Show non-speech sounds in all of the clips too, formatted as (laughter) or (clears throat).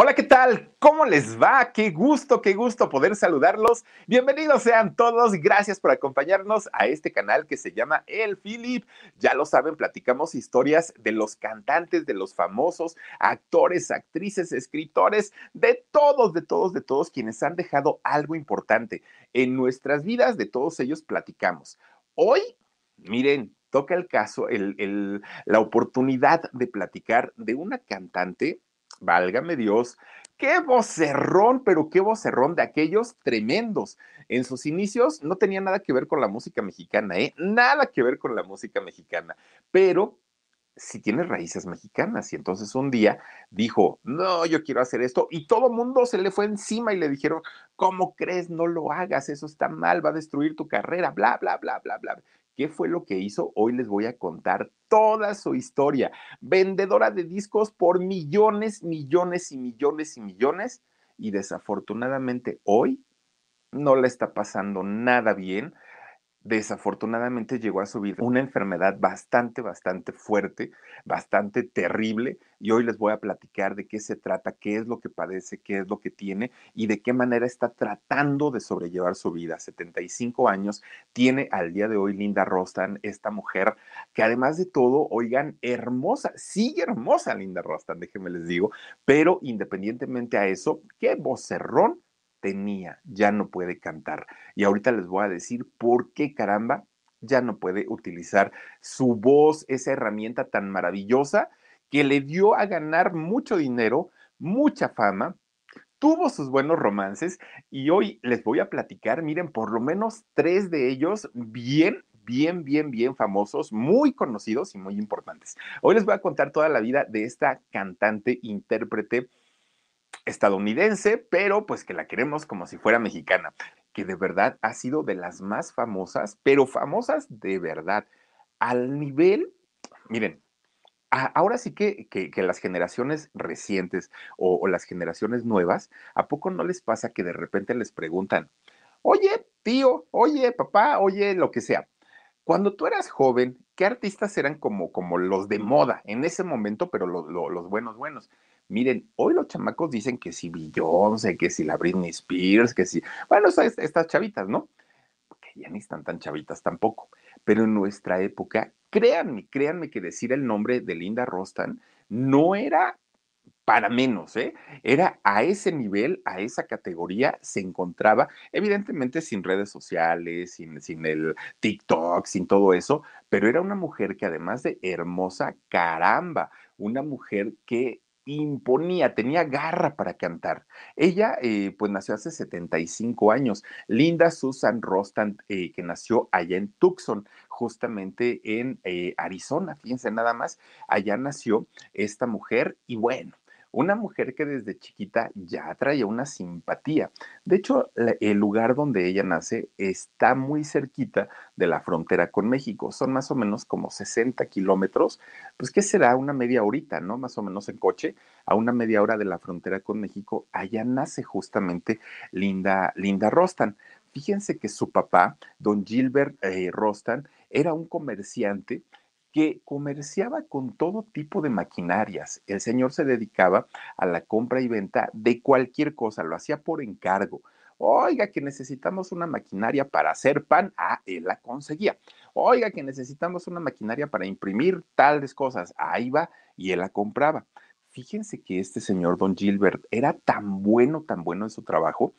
Hola, ¿qué tal? ¿Cómo les va? Qué gusto, qué gusto poder saludarlos. Bienvenidos sean todos. Gracias por acompañarnos a este canal que se llama El Philip. Ya lo saben, platicamos historias de los cantantes, de los famosos, actores, actrices, escritores, de todos, de todos, de todos quienes han dejado algo importante en nuestras vidas. De todos ellos platicamos. Hoy, miren, toca el caso, la oportunidad de platicar de una cantante válgame Dios, qué vocerrón, pero qué vocerrón de aquellos tremendos. En sus inicios no tenía nada que ver con la música mexicana, ¿eh? Nada que ver con la música mexicana, pero sí tiene raíces mexicanas. Y entonces un día dijo, no, yo quiero hacer esto. Y todo mundo se le fue encima y le dijeron, ¿cómo crees? No lo hagas, eso está mal, va a destruir tu carrera, bla, bla, bla, bla, bla. ¿Qué fue lo que hizo? Hoy les voy a contar toda su historia. Vendedora de discos por millones, millones y millones y millones. Y desafortunadamente hoy no le está pasando nada bien desafortunadamente llegó a su vida una enfermedad bastante, bastante fuerte, bastante terrible, y hoy les voy a platicar de qué se trata, qué es lo que padece, qué es lo que tiene y de qué manera está tratando de sobrellevar su vida. 75 años tiene al día de hoy Linda Rostan, esta mujer que además de todo, oigan, hermosa, sigue hermosa Linda Rostan, déjenme les digo, pero independientemente a eso, qué vocerrón tenía, ya no puede cantar. Y ahorita les voy a decir por qué caramba ya no puede utilizar su voz, esa herramienta tan maravillosa que le dio a ganar mucho dinero, mucha fama, tuvo sus buenos romances y hoy les voy a platicar, miren, por lo menos tres de ellos bien, bien, bien, bien famosos, muy conocidos y muy importantes. Hoy les voy a contar toda la vida de esta cantante, intérprete, estadounidense, pero pues que la queremos como si fuera mexicana, que de verdad ha sido de las más famosas, pero famosas de verdad, al nivel, miren, ahora sí que, que, las generaciones recientes o, las generaciones nuevas, ¿a poco no les pasa que de repente les preguntan, oye, tío, oye, papá, oye, lo que sea? Cuando tú eras joven, ¿qué artistas eran como, como los de moda en ese momento, pero los buenos, buenos? Miren, hoy los chamacos dicen que si Beyoncé, que si la Britney Spears, que si, bueno, estas chavitas, ¿no? Porque ya ni están tan chavitas tampoco. Pero en nuestra época, créanme, créanme que decir el nombre de Linda Rostan no era para menos, ¿eh? Era a ese nivel, a esa categoría, se encontraba, evidentemente sin redes sociales, sin, sin el TikTok, sin todo eso, pero era una mujer que además de hermosa, caramba, una mujer que imponía, tenía garra para cantar. Ella, eh, pues, nació hace 75 años. Linda Susan Rostand, eh, que nació allá en Tucson, justamente en eh, Arizona, fíjense nada más, allá nació esta mujer y bueno, una mujer que desde chiquita ya traía una simpatía. De hecho, el lugar donde ella nace está muy cerquita de la frontera con México. Son más o menos como 60 kilómetros, pues ¿qué será? Una media horita, ¿no? Más o menos en coche, a una media hora de la frontera con México. Allá nace justamente Linda, Linda Rostan. Fíjense que su papá, don Gilbert eh, Rostan, era un comerciante que comerciaba con todo tipo de maquinarias. El señor se dedicaba a la compra y venta de cualquier cosa, lo hacía por encargo. Oiga, que necesitamos una maquinaria para hacer pan. Ah, él la conseguía. Oiga, que necesitamos una maquinaria para imprimir tales cosas. Ahí va y él la compraba. Fíjense que este señor Don Gilbert era tan bueno, tan bueno en su trabajo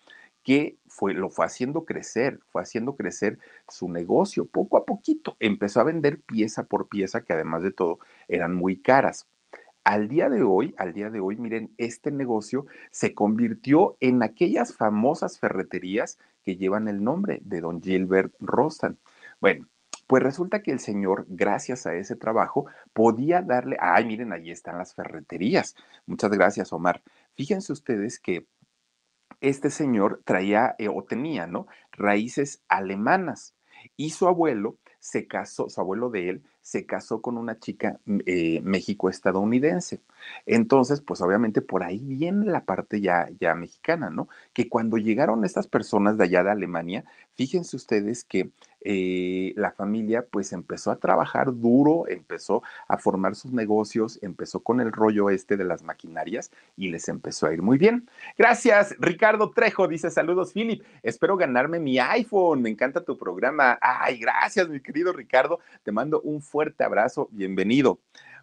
que fue, lo fue haciendo crecer, fue haciendo crecer su negocio poco a poquito. Empezó a vender pieza por pieza, que además de todo eran muy caras. Al día de hoy, al día de hoy, miren, este negocio se convirtió en aquellas famosas ferreterías que llevan el nombre de don Gilbert Rostand. Bueno, pues resulta que el señor, gracias a ese trabajo, podía darle, ay, miren, ahí están las ferreterías. Muchas gracias, Omar. Fíjense ustedes que este señor traía eh, o tenía, ¿no? Raíces alemanas y su abuelo se casó, su abuelo de él se casó con una chica mm, eh, México-estadounidense. Entonces, pues obviamente por ahí viene la parte ya, ya mexicana, ¿no? Que cuando llegaron estas personas de allá de Alemania, fíjense ustedes que eh, la familia pues empezó a trabajar duro, empezó a formar sus negocios, empezó con el rollo este de las maquinarias y les empezó a ir muy bien. Gracias, Ricardo Trejo, dice saludos, Philip, espero ganarme mi iPhone, me encanta tu programa. Ay, gracias, mi querido Ricardo, te mando un fuerte abrazo, bienvenido.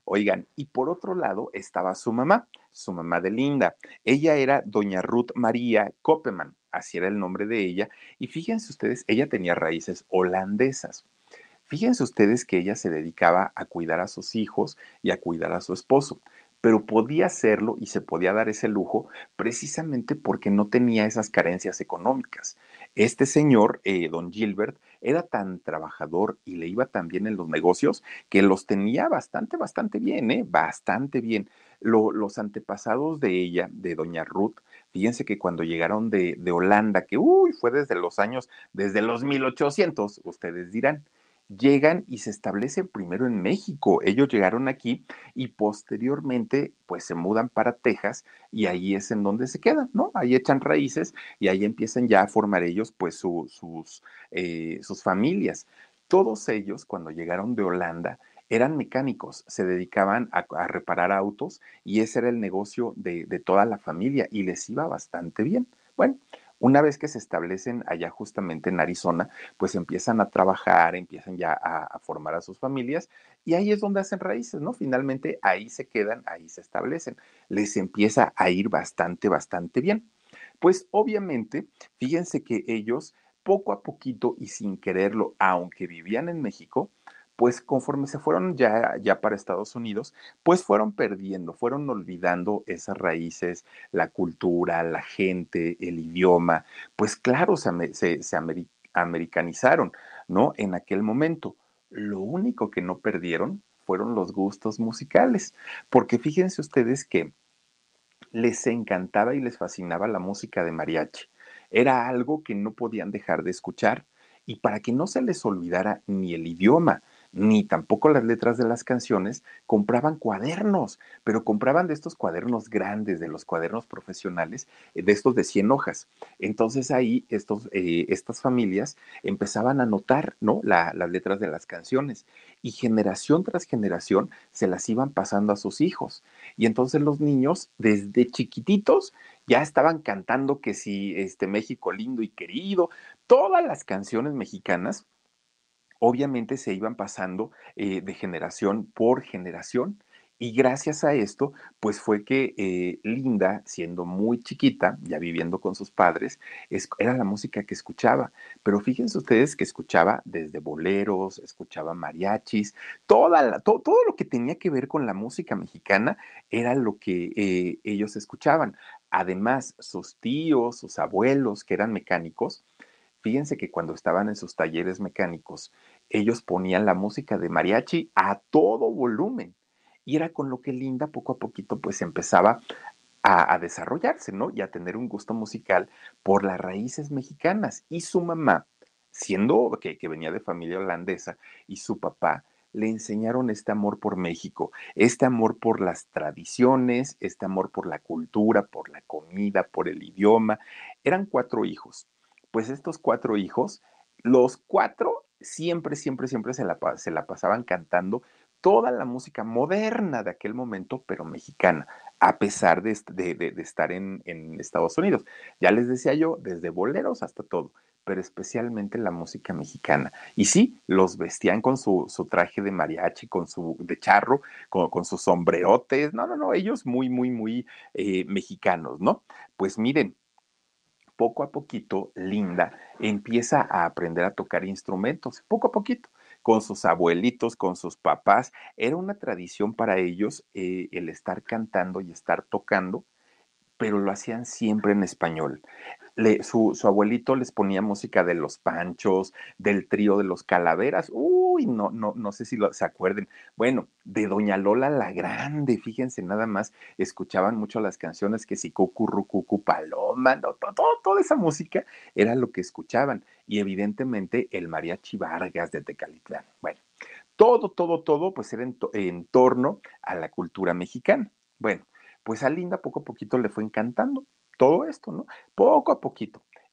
Oigan, y por otro lado estaba su mamá, su mamá de Linda. Ella era doña Ruth María Koppeman así era el nombre de ella, y fíjense ustedes, ella tenía raíces holandesas. Fíjense ustedes que ella se dedicaba a cuidar a sus hijos y a cuidar a su esposo, pero podía hacerlo y se podía dar ese lujo precisamente porque no tenía esas carencias económicas. Este señor, eh, don Gilbert, era tan trabajador y le iba tan bien en los negocios que los tenía bastante, bastante bien, ¿eh? Bastante bien. los antepasados de ella, de doña Ruth, Fíjense que cuando llegaron de, Holanda, que uy, fue desde los años, desde los 1800, ustedes dirán, llegan y se establecen primero en México. Ellos llegaron aquí y posteriormente pues se mudan para Texas y ahí es en donde se quedan, ¿no? Ahí echan raíces y ahí empiezan ya a formar ellos pues sus, eh, sus familias. Todos ellos cuando llegaron de Holanda eran mecánicos, se dedicaban a, reparar autos y ese era el negocio de, toda la familia y les iba bastante bien. Bueno, una vez que se establecen allá justamente en Arizona, pues empiezan a trabajar, empiezan ya a, formar a sus familias y ahí es donde hacen raíces, ¿no? Finalmente ahí se quedan, ahí se establecen. Les empieza a ir bastante, bastante bien. Pues obviamente, fíjense que ellos poco a poquito y sin quererlo, aunque vivían en México, pues conforme se fueron ya, ya para Estados Unidos, pues fueron perdiendo, fueron olvidando esas raíces, la cultura, la gente, el idioma, pues claro, se, se, americanizaron, ¿no? En aquel momento. Lo único que no perdieron fueron los gustos musicales, porque fíjense ustedes que les encantaba y les fascinaba la música de mariachi. Era algo que no podían dejar de escuchar. Y para que no se les olvidara ni el idioma, ni tampoco las letras de las canciones, compraban cuadernos, pero compraban de estos cuadernos grandes, de los cuadernos profesionales, eh, de estos de 100 hojas. Entonces ahí eh, estas familias empezaban a notar ¿no? las letras de las canciones y generación tras generación se las iban pasando a sus hijos. Y entonces los niños, desde chiquititos, ya estaban cantando que si este México lindo y querido, todas las canciones mexicanas obviamente se iban pasando eh, de generación por generación. Y gracias a esto, pues fue que eh, Linda, siendo muy chiquita, ya viviendo con sus padres, era la música que escuchaba. Pero fíjense ustedes que escuchaba desde boleros, escuchaba mariachis, toda todo lo que tenía que ver con la música mexicana era lo que eh, ellos escuchaban. Además, sus tíos, sus abuelos, que eran mecánicos, Fíjense que cuando estaban en sus talleres mecánicos, ellos ponían la música de mariachi a todo volumen. Y era con lo que Linda poco a poquito pues empezaba a, desarrollarse, ¿no? Y a tener un gusto musical por las raíces mexicanas. Y su mamá, siendo que, que venía de familia holandesa, y su papá, le enseñaron este amor por México, este amor por las tradiciones, este amor por la cultura, por la comida, por el idioma. Eran cuatro hijos pues estos cuatro hijos, los cuatro siempre, siempre, siempre se la, pasaban cantando toda la música moderna de aquel momento, pero mexicana. a pesar de, estar en, Estados Unidos. Ya les decía yo, desde boleros hasta todo, pero especialmente la música mexicana. Y sí, los vestían con su, traje de mariachi, con su de charro, con, sus sombrerotes. No, no, no, ellos muy, muy, muy eh, mexicanos, ¿no? Pues miren, poco a poquito, Linda empieza a aprender a tocar instrumentos, poco a poquito con sus abuelitos, con sus papás. Era una tradición para ellos eh, el estar cantando y estar tocando, pero lo hacían siempre en español su, abuelito les ponía música de los Panchos, del trío de los Calaveras. Uy, no, no, no sé si lo, se acuerden. Bueno, de Doña Lola la Grande, fíjense nada más, escuchaban mucho las canciones que si Cucu, Paloma, no, todo, toda esa música era lo que escuchaban. Y evidentemente el mariachi Vargas de Tecalitlán. Bueno, todo, todo, todo, pues era en torno a la cultura mexicana. Bueno, pues a Linda poco a poquito le fue encantando todo esto, ¿no? Poco a poquito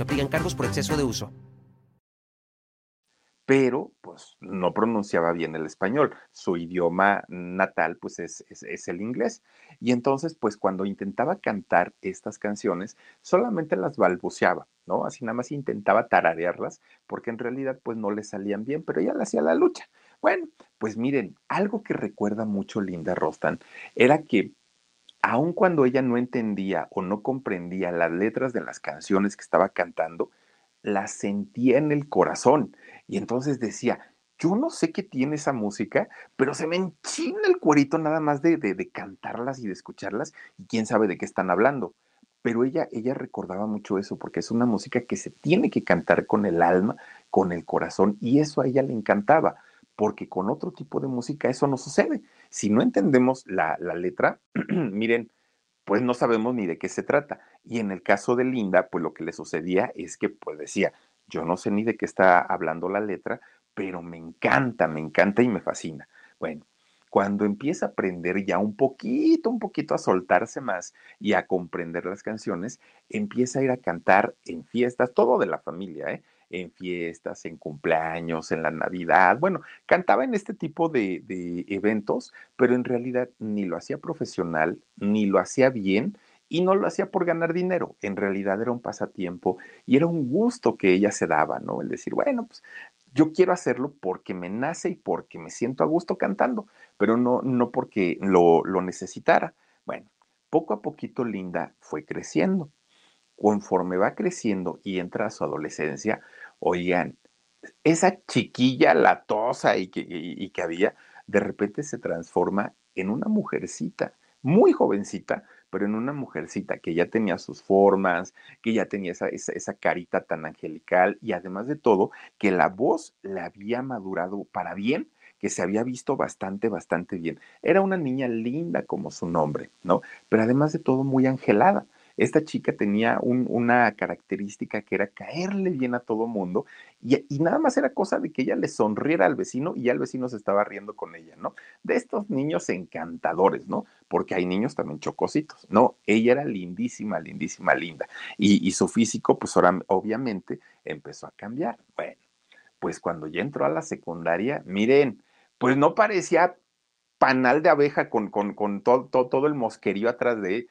se aplican cargos por exceso de uso. Pero, pues, no pronunciaba bien el español. Su idioma natal, pues, es, el inglés. Y entonces, pues, cuando intentaba cantar estas canciones, solamente las balbuceaba, ¿no? Así nada más intentaba tararearlas, porque en realidad, pues, no le salían bien, pero ella le hacía la lucha. Bueno, pues miren, algo que recuerda mucho Linda Rostan era que aun cuando ella no entendía o no comprendía las letras de las canciones que estaba cantando, las sentía en el corazón. Y entonces decía, yo no sé qué tiene esa música, pero se me enchina el cuerito nada más de, de, cantarlas y de escucharlas, y quién sabe de qué están hablando. Pero ella, ella recordaba mucho eso, porque es una música que se tiene que cantar con el alma, con el corazón, y eso a ella le encantaba, porque con otro tipo de música eso no sucede. Si no entendemos la, letra, (clears throat) miren, pues no sabemos ni de qué se trata. Y en el caso de Linda, pues lo que le sucedía es que pues decía, yo no sé ni de qué está hablando la letra, pero me encanta, me encanta y me fascina. Bueno, cuando empieza a aprender ya un poquito, un poquito a soltarse más y a comprender las canciones, empieza a ir a cantar en fiestas, todo de la familia, ¿eh? En fiestas, en cumpleaños, en la Navidad. Bueno, cantaba en este tipo de, eventos, pero en realidad ni lo hacía profesional, ni lo hacía bien y no lo hacía por ganar dinero. En realidad era un pasatiempo y era un gusto que ella se daba, ¿no? El decir, bueno, pues yo quiero hacerlo porque me nace y porque me siento a gusto cantando, pero no, no porque lo, lo necesitara. Bueno, poco a poquito Linda fue creciendo. Conforme va creciendo y entra a su adolescencia, Oigan, esa chiquilla latosa y que, y, que había, de repente se transforma en una mujercita, muy jovencita, pero en una mujercita que ya tenía sus formas, que ya tenía esa, esa, carita tan angelical y además de todo, que la voz le había madurado para bien, que se había visto bastante, bastante bien. Era una niña linda como su nombre, ¿no? Pero además de todo muy angelada. Esta chica tenía una característica que era caerle bien a todo mundo y, nada más era cosa de que ella le sonriera al vecino y ya el vecino se estaba riendo con ella, ¿no? De estos niños encantadores, ¿no? Porque hay niños también chocositos, ¿no? Ella era lindísima, lindísima, linda. Y, su físico, pues ahora, obviamente, empezó a cambiar. Bueno, pues cuando ya entró a la secundaria, miren, pues no parecía panal de abeja con, todo, todo, el mosquerío atrás de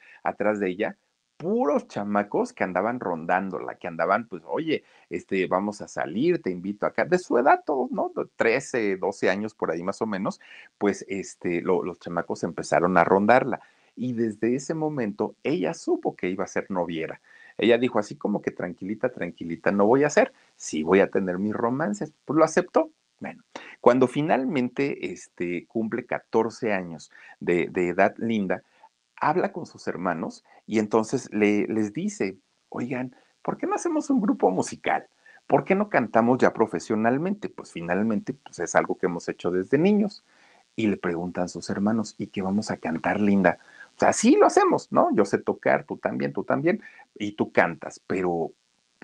ella, puros chamacos que andaban rondándola, que andaban, pues, oye, este, vamos a salir, te invito acá, de su edad todos, ¿no? 13, 12 años por ahí más o menos, pues, este, los chamacos empezaron a rondarla. Y desde ese momento ella supo que iba a ser noviera. Ella dijo así como que tranquilita, tranquilita, no voy a hacer, sí voy a tener mis romances. Pues lo aceptó. Bueno, cuando finalmente este, cumple 14 años de, de edad linda, habla con sus hermanos y entonces le, les dice, oigan, ¿por qué no hacemos un grupo musical? ¿Por qué no cantamos ya profesionalmente? Pues finalmente pues es algo que hemos hecho desde niños. Y le preguntan sus hermanos, ¿y qué vamos a cantar, Linda? sea, así lo hacemos, ¿no? Yo sé tocar, tú también, tú también, y tú cantas, pero,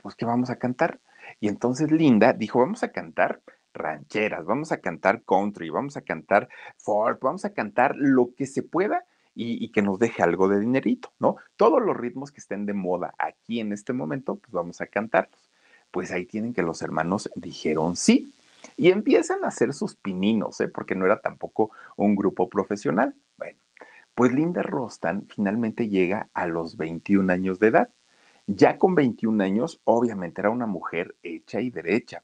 pues, ¿qué vamos a cantar? Y entonces Linda dijo, vamos a cantar rancheras, vamos a cantar country, vamos a cantar folk, vamos a cantar lo que se pueda y, que nos deje algo de dinerito, ¿no? Todos los ritmos que estén de moda aquí en este momento, pues vamos a cantarlos. Pues ahí tienen que los hermanos dijeron sí y empiezan a hacer sus pininos, ¿eh? porque no era tampoco un grupo profesional. Bueno, pues Linda Rostan finalmente llega a los 21 años de edad. Ya con 21 años, obviamente era una mujer hecha y derecha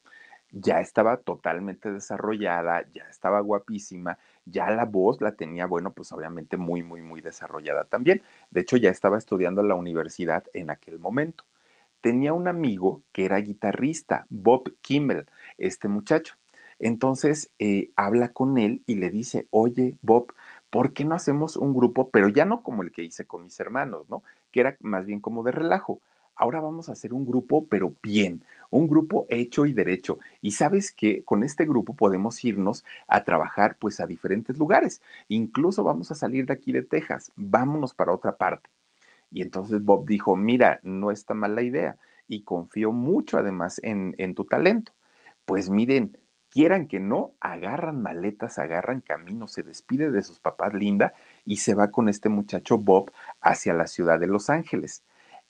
ya estaba totalmente desarrollada, ya estaba guapísima, ya la voz la tenía, bueno, pues obviamente muy, muy, muy desarrollada también. De hecho, ya estaba estudiando en la universidad en aquel momento. Tenía un amigo que era guitarrista, Bob Kimmel, este muchacho. Entonces eh, habla con él y le dice, oye, Bob, ¿por qué no hacemos un grupo, pero ya no como el que hice con mis hermanos, ¿no? Que era más bien como de relajo ahora vamos a hacer un grupo, pero bien, un grupo hecho y derecho. Y sabes que con este grupo podemos irnos a trabajar pues a diferentes lugares. Incluso vamos a salir de aquí de Texas, vámonos para otra parte. Y entonces Bob dijo, mira, no está mal la idea y confío mucho además en, en tu talento. Pues miren, quieran que no, agarran maletas, agarran camino, se despide de sus papás Linda y se va con este muchacho Bob hacia la ciudad de Los Ángeles.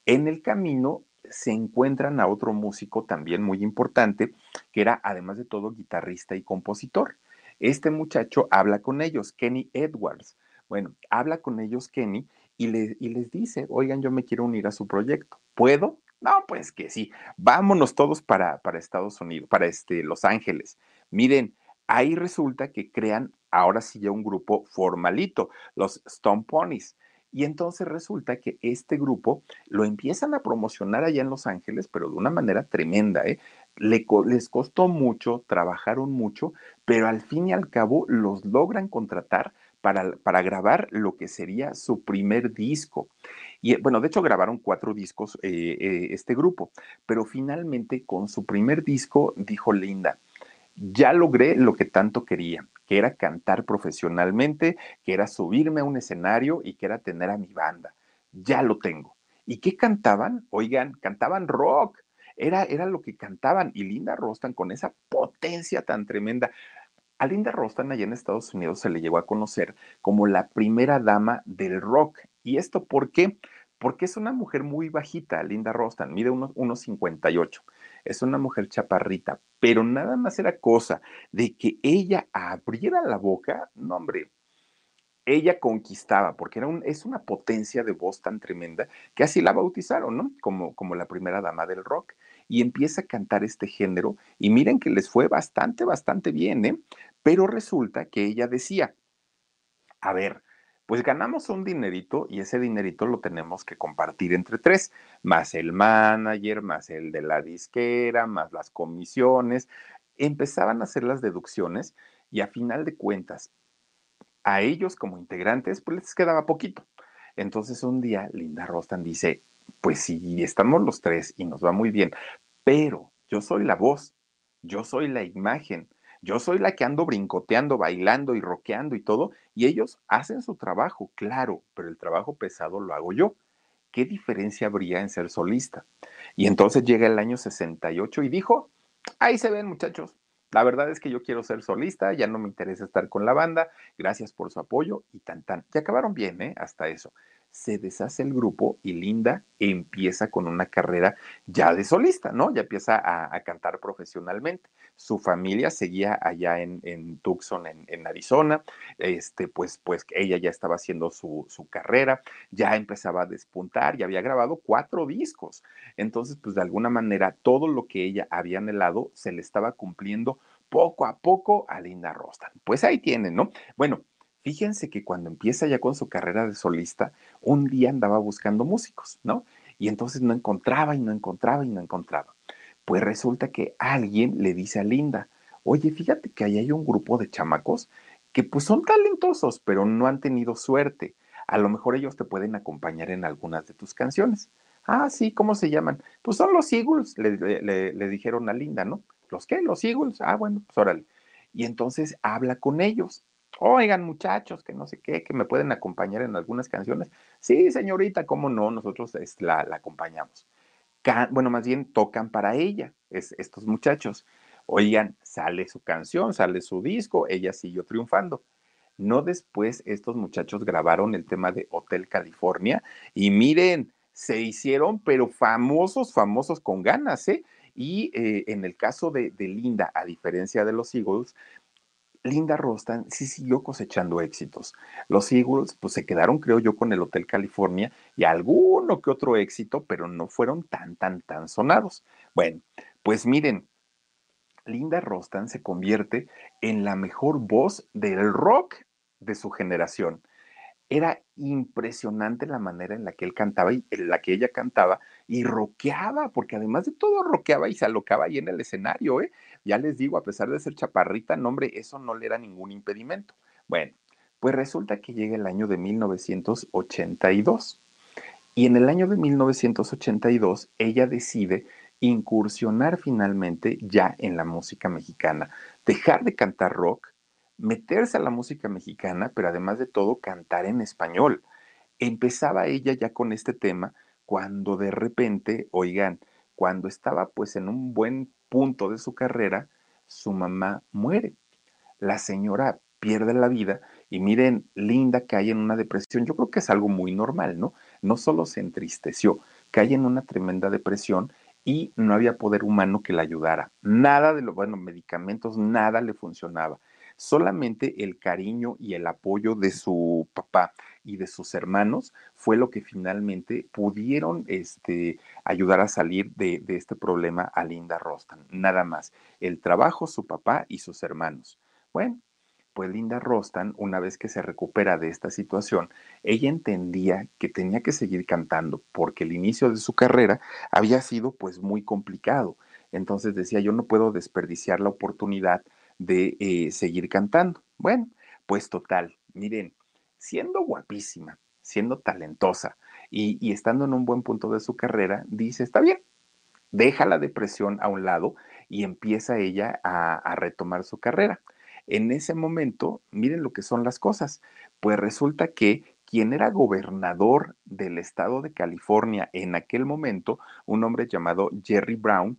En el camino se encuentran a otro músico también muy importante, que era además de todo guitarrista y compositor. Este muchacho habla con ellos, Kenny Edwards. Bueno, habla con ellos Kenny y, les dice, oigan, yo me quiero unir a su proyecto. ¿Puedo? No, pues que sí. Vámonos todos para, para Estados Unidos, para este, Los Ángeles. Miren, ahí resulta que crean ahora sí ya un grupo formalito, los Stone Ponies. Y entonces resulta que este grupo lo empiezan a promocionar allá en Los Ángeles, pero de una manera tremenda, ¿eh? les costó mucho, trabajaron mucho, pero al fin y al cabo los logran contratar para, para, grabar lo que sería su primer disco. Y bueno, de hecho grabaron cuatro discos eh, eh, este grupo, pero finalmente con su primer disco dijo Linda, ya logré lo que tanto quería que era cantar profesionalmente, que era subirme a un escenario y que era tener a mi banda. Ya lo tengo. ¿Y qué cantaban? Oigan, cantaban rock. Era, era lo que cantaban. Y Linda Rostan con esa potencia tan tremenda. A Linda Rostan allá en Estados Unidos se le llegó a conocer como la primera dama del rock. ¿Y esto por qué? Porque es una mujer muy bajita, Linda Rostan, mide unos, unos 58 es una mujer chaparrita, pero nada más era cosa de que ella abriera la boca, no hombre, ella conquistaba, porque era un, es una potencia de voz tan tremenda que así la bautizaron, ¿no? Como, como la primera dama del rock. Y empieza a cantar este género y miren que les fue bastante, bastante bien, ¿eh? Pero resulta que ella decía, a ver, pues ganamos un dinerito y ese dinerito lo tenemos que compartir entre tres, más el manager, más el de la disquera, más las comisiones. Empezaban a hacer las deducciones y a final de cuentas, a ellos como integrantes, pues les quedaba poquito. Entonces un día Linda Rostan dice, pues sí, estamos los tres y nos va muy bien, pero yo soy la voz, yo soy la imagen, yo soy la que ando brincoteando, bailando y roqueando y todo, y ellos hacen su trabajo, claro, pero el trabajo pesado lo hago yo. ¿Qué diferencia habría en ser solista? Y entonces llega el año 68 y dijo, ahí se ven muchachos, la verdad es que yo quiero ser solista, ya no me interesa estar con la banda, gracias por su apoyo y tan tan. Y acabaron bien, ¿eh? Hasta eso se deshace el grupo y Linda empieza con una carrera ya de solista, ¿no? Ya empieza a, cantar profesionalmente. Su familia seguía allá en, Tucson, en, Arizona, este, pues, pues ella ya estaba haciendo su, carrera, ya empezaba a despuntar, y había grabado cuatro discos. Entonces, pues de alguna manera, todo lo que ella había anhelado se le estaba cumpliendo poco a poco a Linda Rostan. Pues ahí tienen, ¿no? Bueno, Fíjense que cuando empieza ya con su carrera de solista, un día andaba buscando músicos, ¿no? Y entonces no encontraba y no encontraba y no encontraba. Pues resulta que alguien le dice a Linda, oye, fíjate que ahí hay un grupo de chamacos que pues son talentosos, pero no han tenido suerte. A lo mejor ellos te pueden acompañar en algunas de tus canciones. Ah, sí, ¿cómo se llaman? Pues son los Eagles, le, dijeron a Linda, ¿no? ¿Los qué? Los Eagles. Ah, bueno, pues órale. Y entonces habla con ellos Oigan, muchachos, que no sé qué, que me pueden acompañar en algunas canciones. Sí, señorita, cómo no, nosotros la, acompañamos. bueno, más bien tocan para ella, es, estos muchachos. Oigan, sale su canción, sale su disco, ella siguió triunfando. No después estos muchachos grabaron el tema de Hotel California y miren, se hicieron, pero famosos, famosos con ganas, ¿eh? Y eh, en el caso de, Linda, a diferencia de los Eagles, Linda Rostan sí siguió cosechando éxitos. Los Eagles, pues se quedaron, creo yo, con el Hotel California y alguno que otro éxito, pero no fueron tan, tan, tan sonados. Bueno, pues miren, Linda Rostan se convierte en la mejor voz del rock de su generación. Era impresionante la manera en la que él cantaba y en la que ella cantaba y rockeaba, porque además de todo rockeaba y se alocaba ahí en el escenario, ¿eh? Ya les digo, a pesar de ser chaparrita, no hombre, eso no le era ningún impedimento. Bueno, pues resulta que llega el año de 1982 y en el año de 1982 ella decide incursionar finalmente ya en la música mexicana, dejar de cantar rock, meterse a la música mexicana, pero además de todo cantar en español. Empezaba ella ya con este tema cuando de repente, oigan, cuando estaba pues en un buen punto de su carrera, su mamá muere. La señora pierde la vida y miren, Linda cae en una depresión. Yo creo que es algo muy normal, ¿no? No solo se entristeció, cae en una tremenda depresión y no había poder humano que la ayudara. Nada de los, bueno, medicamentos, nada le funcionaba. Solamente el cariño y el apoyo de su papá y de sus hermanos fue lo que finalmente pudieron este, ayudar a salir de, de este problema a Linda Rostan. Nada más. El trabajo, su papá y sus hermanos. Bueno, pues Linda Rostan, una vez que se recupera de esta situación, ella entendía que tenía que seguir cantando porque el inicio de su carrera había sido pues muy complicado. Entonces decía, yo no puedo desperdiciar la oportunidad de eh, seguir cantando. Bueno, pues total, miren, siendo guapísima, siendo talentosa y, estando en un buen punto de su carrera, dice, está bien, deja la depresión a un lado y empieza ella a retomar su carrera. En ese momento, miren lo que son las cosas, pues resulta que quien era gobernador del estado de California en aquel momento, un hombre llamado Jerry Brown,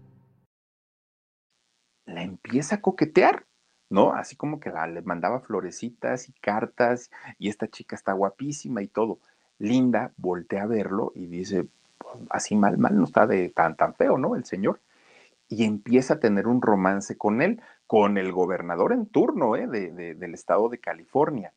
la empieza a coquetear, ¿no? Así como que le mandaba florecitas y cartas y esta chica está guapísima y todo. Linda voltea a verlo y dice, pues, así mal, mal no está de tan, tan feo, ¿no? El señor. Y empieza a tener un romance con él, con el gobernador en turno ¿eh? del estado de California.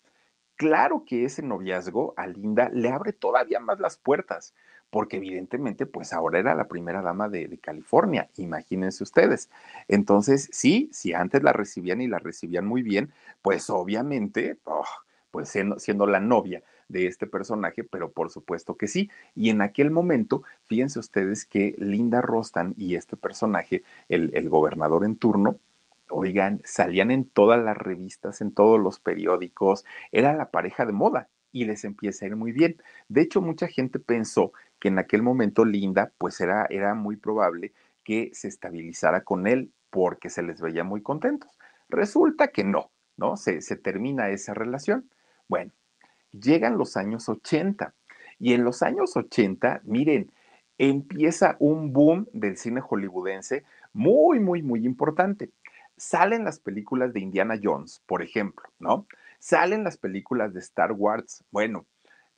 Claro que ese noviazgo a Linda le abre todavía más las puertas, porque evidentemente pues ahora era la primera dama de, California, imagínense ustedes. Entonces, sí, si antes la recibían y la recibían muy bien, pues obviamente, oh, pues siendo, la novia de este personaje, pero por supuesto que sí. Y en aquel momento, fíjense ustedes que Linda Rostan y este personaje, el, gobernador en turno, oigan, salían en todas las revistas, en todos los periódicos, era la pareja de moda y les empieza a ir muy bien. De hecho, mucha gente pensó que en aquel momento Linda, pues era, era muy probable que se estabilizara con él porque se les veía muy contentos. Resulta que no, ¿no? Se, se termina esa relación. Bueno, llegan los años 80 y en los años 80, miren, empieza un boom del cine hollywoodense muy, muy, muy importante. Salen las películas de Indiana Jones, por ejemplo, ¿no? Salen las películas de Star Wars. Bueno,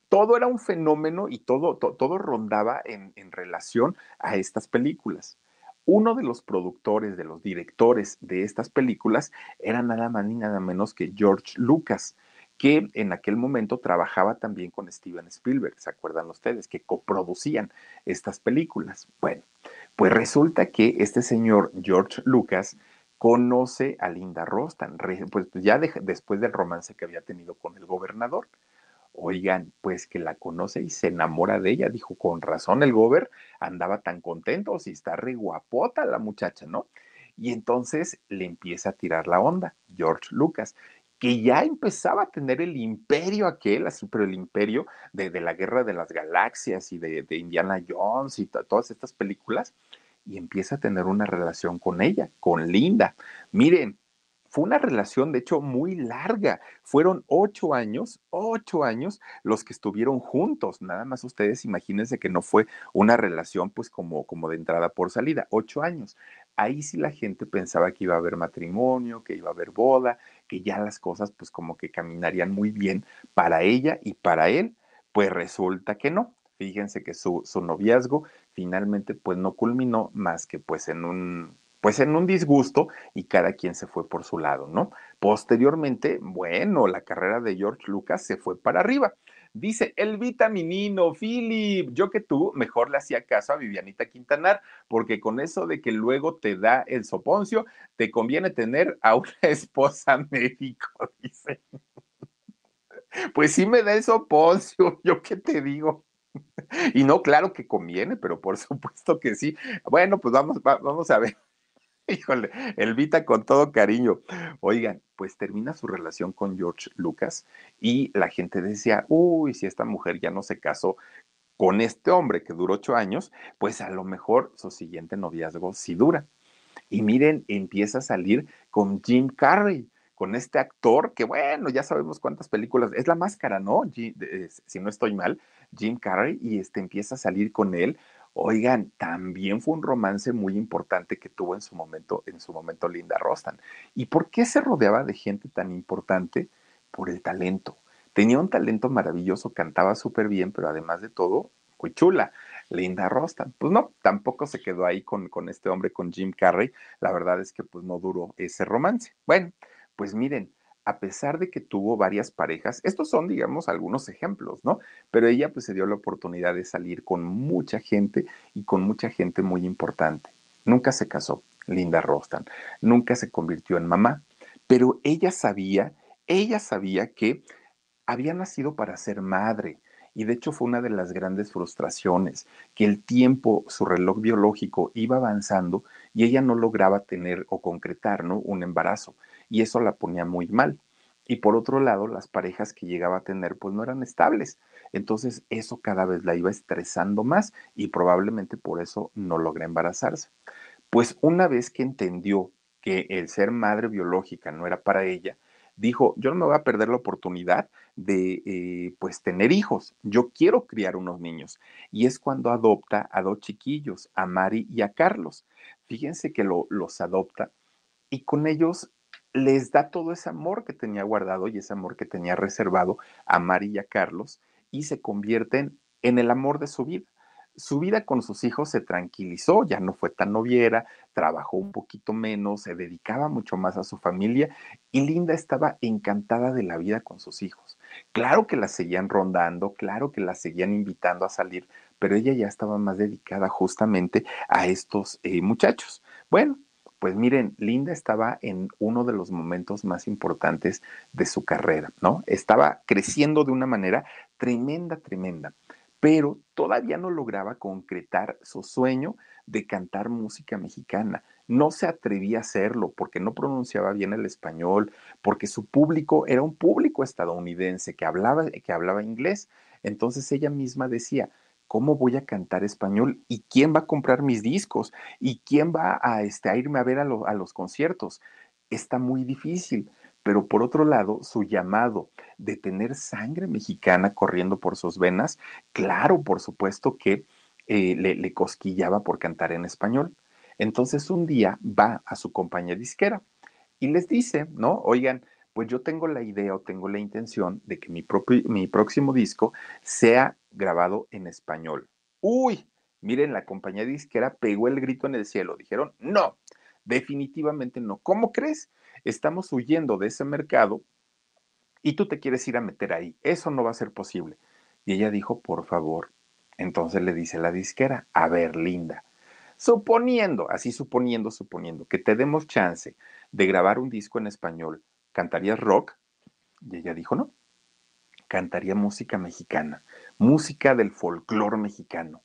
todo era un fenómeno y todo, todo rondaba en, en relación a estas películas. Uno de los productores, de los directores de estas películas era nada más ni nada menos que George Lucas, que en aquel momento trabajaba también con Steven Spielberg, ¿se acuerdan ustedes? Que coproducían estas películas. Bueno, pues resulta que este señor George Lucas conoce a Linda Rostan, pues ya después del romance que había tenido con el gobernador. Oigan, pues que la conoce y se enamora de ella. Dijo, con razón el gober andaba tan contento, si está re guapota la muchacha, ¿no? Y entonces le empieza a tirar la onda, George Lucas, que ya empezaba a tener el imperio aquel, así, pero el imperio de, la guerra de las galaxias y de, de Indiana Jones y todas estas películas, y empieza a tener una relación con ella, con Linda. Miren, fue una relación, de hecho, muy larga. Fueron ocho años, ocho años los que estuvieron juntos. Nada más ustedes imagínense que no fue una relación pues como, como de entrada por salida, ocho años. Ahí sí la gente pensaba que iba a haber matrimonio, que iba a haber boda, que ya las cosas pues como que caminarían muy bien para ella y para él. Pues resulta que no. Fíjense que su, su noviazgo finalmente pues no culminó más que pues en un pues en un disgusto y cada quien se fue por su lado, ¿no? Posteriormente, bueno, la carrera de George Lucas se fue para arriba. Dice el vitaminino, Philip, yo que tú mejor le hacía caso a Vivianita Quintanar, porque con eso de que luego te da el soponcio, te conviene tener a una (laughs) esposa médico, dice. (laughs) Pues sí me da el soponcio, (laughs) yo qué te digo. Y no, claro que conviene, pero por (laughs) supuesto que sí. Bueno, pues vamos, vamos a ver. (laughs) Híjole, Elvita con todo cariño. Oigan, pues termina su relación con George Lucas y la gente decía, uy, si esta mujer ya no se casó con este hombre que duró ocho años, pues a lo mejor su siguiente noviazgo sí dura. Y miren, empieza a salir con Jim Carrey, con este actor que, bueno, ya sabemos cuántas películas, es la máscara, ¿no? si no estoy mal, Jim Carrey, y este empieza a salir con él. Oigan, también fue un romance muy importante que tuvo en su momento, en su momento Linda Rostan. ¿Y por qué se rodeaba de gente tan importante? Por el talento. Tenía un talento maravilloso, cantaba súper bien, pero además de todo, muy chula. Linda Rostan. Pues no, tampoco se quedó ahí con, con este hombre, con Jim Carrey. La verdad es que pues no duró ese romance. Bueno, pues miren, a pesar de que tuvo varias parejas, estos son, digamos, algunos ejemplos, ¿no? Pero ella pues se dio la oportunidad de salir con mucha gente y con mucha gente muy importante. Nunca se casó, Linda Rostan, nunca se convirtió en mamá, pero ella sabía, ella sabía que había nacido para ser madre. Y de hecho fue una de las grandes frustraciones, que el tiempo, su reloj biológico iba avanzando y ella no lograba tener o concretar ¿no? un embarazo y eso la ponía muy mal. Y por otro lado, las parejas que llegaba a tener pues no eran estables. Entonces eso cada vez la iba estresando más y probablemente por eso no logra embarazarse. Pues una vez que entendió que el ser madre biológica no era para ella, dijo, yo no me voy a perder la oportunidad de eh, pues tener hijos, yo quiero criar unos niños. Y es cuando adopta a dos chiquillos, a Mari y a Carlos. Fíjense que los adopta y con ellos les da todo ese amor que tenía guardado y ese amor que tenía reservado a Mari y a Carlos y se convierten en el amor de su vida. Su vida con sus hijos se tranquilizó, ya no fue tan noviera, trabajó un poquito menos, se dedicaba mucho más a su familia y Linda estaba encantada de la vida con sus hijos. Claro que la seguían rondando, claro que la seguían invitando a salir, pero ella ya estaba más dedicada justamente a estos eh, muchachos. Bueno, pues miren, Linda estaba en uno de los momentos más importantes de su carrera, ¿no? Estaba creciendo de una manera tremenda, tremenda, pero todavía no lograba concretar su sueño de cantar música mexicana. No se atrevía a hacerlo porque no pronunciaba bien el español, porque su público era un público estadounidense que hablaba, que hablaba inglés. Entonces ella misma decía, ¿cómo voy a cantar español? ¿Y quién va a comprar mis discos? ¿Y quién va a, este, irme a ver a, a los conciertos? Está muy difícil. Pero por otro lado, su llamado de tener sangre mexicana corriendo por sus venas, claro, por supuesto que eh, le, le cosquillaba por cantar en español. Entonces un día va a su compañía disquera y les dice, ¿no? Oigan, pues yo tengo la idea o tengo la intención de que mi, propio, mi próximo disco sea grabado en español. Uy, miren, la compañía disquera pegó el grito en el cielo. Dijeron, no, definitivamente no. ¿Cómo crees? Estamos huyendo de ese mercado y tú te quieres ir a meter ahí. Eso no va a ser posible. Y ella dijo, por favor. Entonces le dice la disquera, a ver, linda, Suponiendo, así suponiendo, suponiendo, que te demos chance de grabar un disco en español, ¿cantarías rock? Y ella dijo, no, cantaría música mexicana, música del folclore mexicano.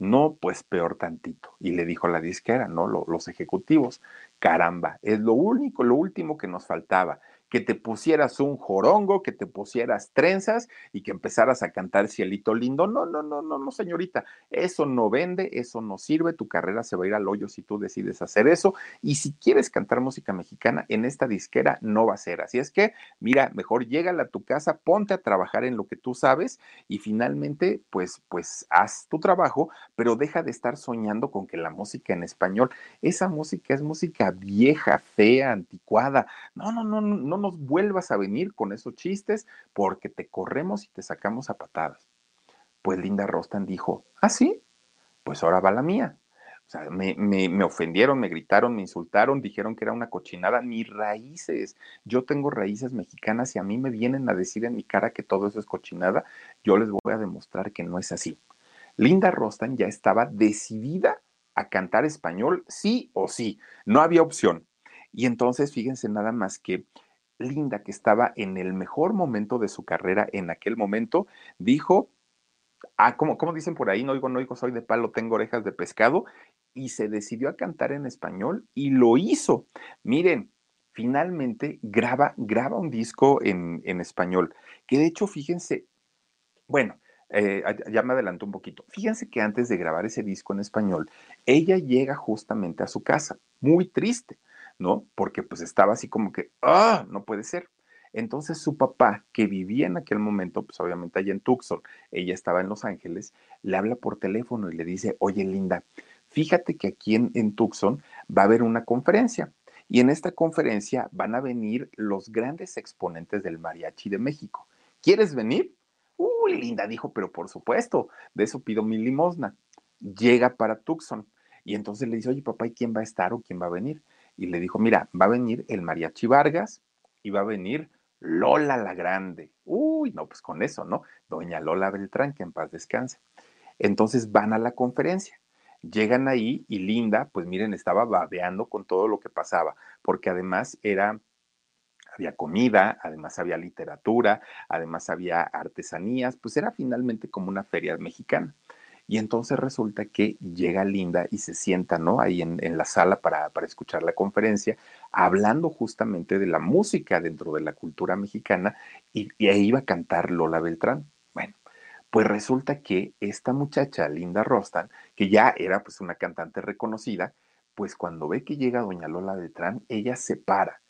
No, pues peor tantito. Y le dijo la disquera, ¿no? los ejecutivos, caramba, es lo único, lo último que nos faltaba que te pusieras un jorongo, que te pusieras trenzas y que empezaras a cantar cielito lindo. No, no, no, no, no, señorita, eso no vende, eso no sirve, tu carrera se va a ir al hoyo si tú decides hacer eso. Y si quieres cantar música mexicana en esta disquera, no va a ser. Así es que, mira, mejor llégale a tu casa, ponte a trabajar en lo que tú sabes y finalmente, pues, pues haz tu trabajo, pero deja de estar soñando con que la música en español, esa música es música vieja, fea, anticuada. No, no, no, no, no vuelvas a venir con esos chistes porque te corremos y te sacamos a patadas. Pues Linda Rostan dijo, ah, sí, pues ahora va la mía. O sea, me, me, ofendieron, me gritaron, me insultaron, dijeron que era una cochinada. Mis raíces, yo tengo raíces mexicanas y a mí me vienen a decir en mi cara que todo eso es cochinada. Yo les voy a demostrar que no es así. Linda Rostan ya estaba decidida a cantar español, sí o sí. No había opción. Y entonces, fíjense nada más que Linda, que estaba en el mejor momento de su carrera en aquel momento, dijo, ah, como, dicen por ahí, no oigo, no oigo, soy de palo, tengo orejas de pescado, y se decidió a cantar en español y lo hizo. Miren, finalmente graba, graba un disco en, español, que de hecho, fíjense, bueno, eh, ya me adelanto un poquito. Fíjense que antes de grabar ese disco en español, ella llega justamente a su casa, muy triste ¿no? Porque pues estaba así como que, ah, no puede ser. Entonces su papá, que vivía en aquel momento, pues obviamente allá en Tucson, ella estaba en Los Ángeles, le habla por teléfono y le dice, oye Linda, fíjate que aquí en, en Tucson va a haber una conferencia. Y en esta conferencia van a venir los grandes exponentes del mariachi de México. ¿Quieres venir? Uy, Linda dijo, pero por supuesto, de eso pido mi limosna. Llega para Tucson. Y entonces le dice, oye, papá, ¿y quién va a estar o quién va a venir? Y le dijo, mira, va a venir el Mariachi Vargas y va a venir Lola la Grande. Uy, no, pues con eso, ¿no? Doña Lola Beltrán, que en paz descanse. Entonces van a la conferencia. Llegan ahí y Linda, pues miren, estaba babeando con todo lo que pasaba, porque además era había comida, además había literatura, además había artesanías, pues era finalmente como una feria mexicana. Y entonces resulta que llega Linda y se sienta, ¿no? Ahí en, la sala para, escuchar la conferencia, hablando justamente de la música dentro de la cultura mexicana y, y ahí iba a cantar Lola Beltrán. Bueno, pues resulta que esta muchacha, Linda Rostan, que ya era pues una cantante reconocida, pues cuando ve que llega doña Lola Beltrán, ella se para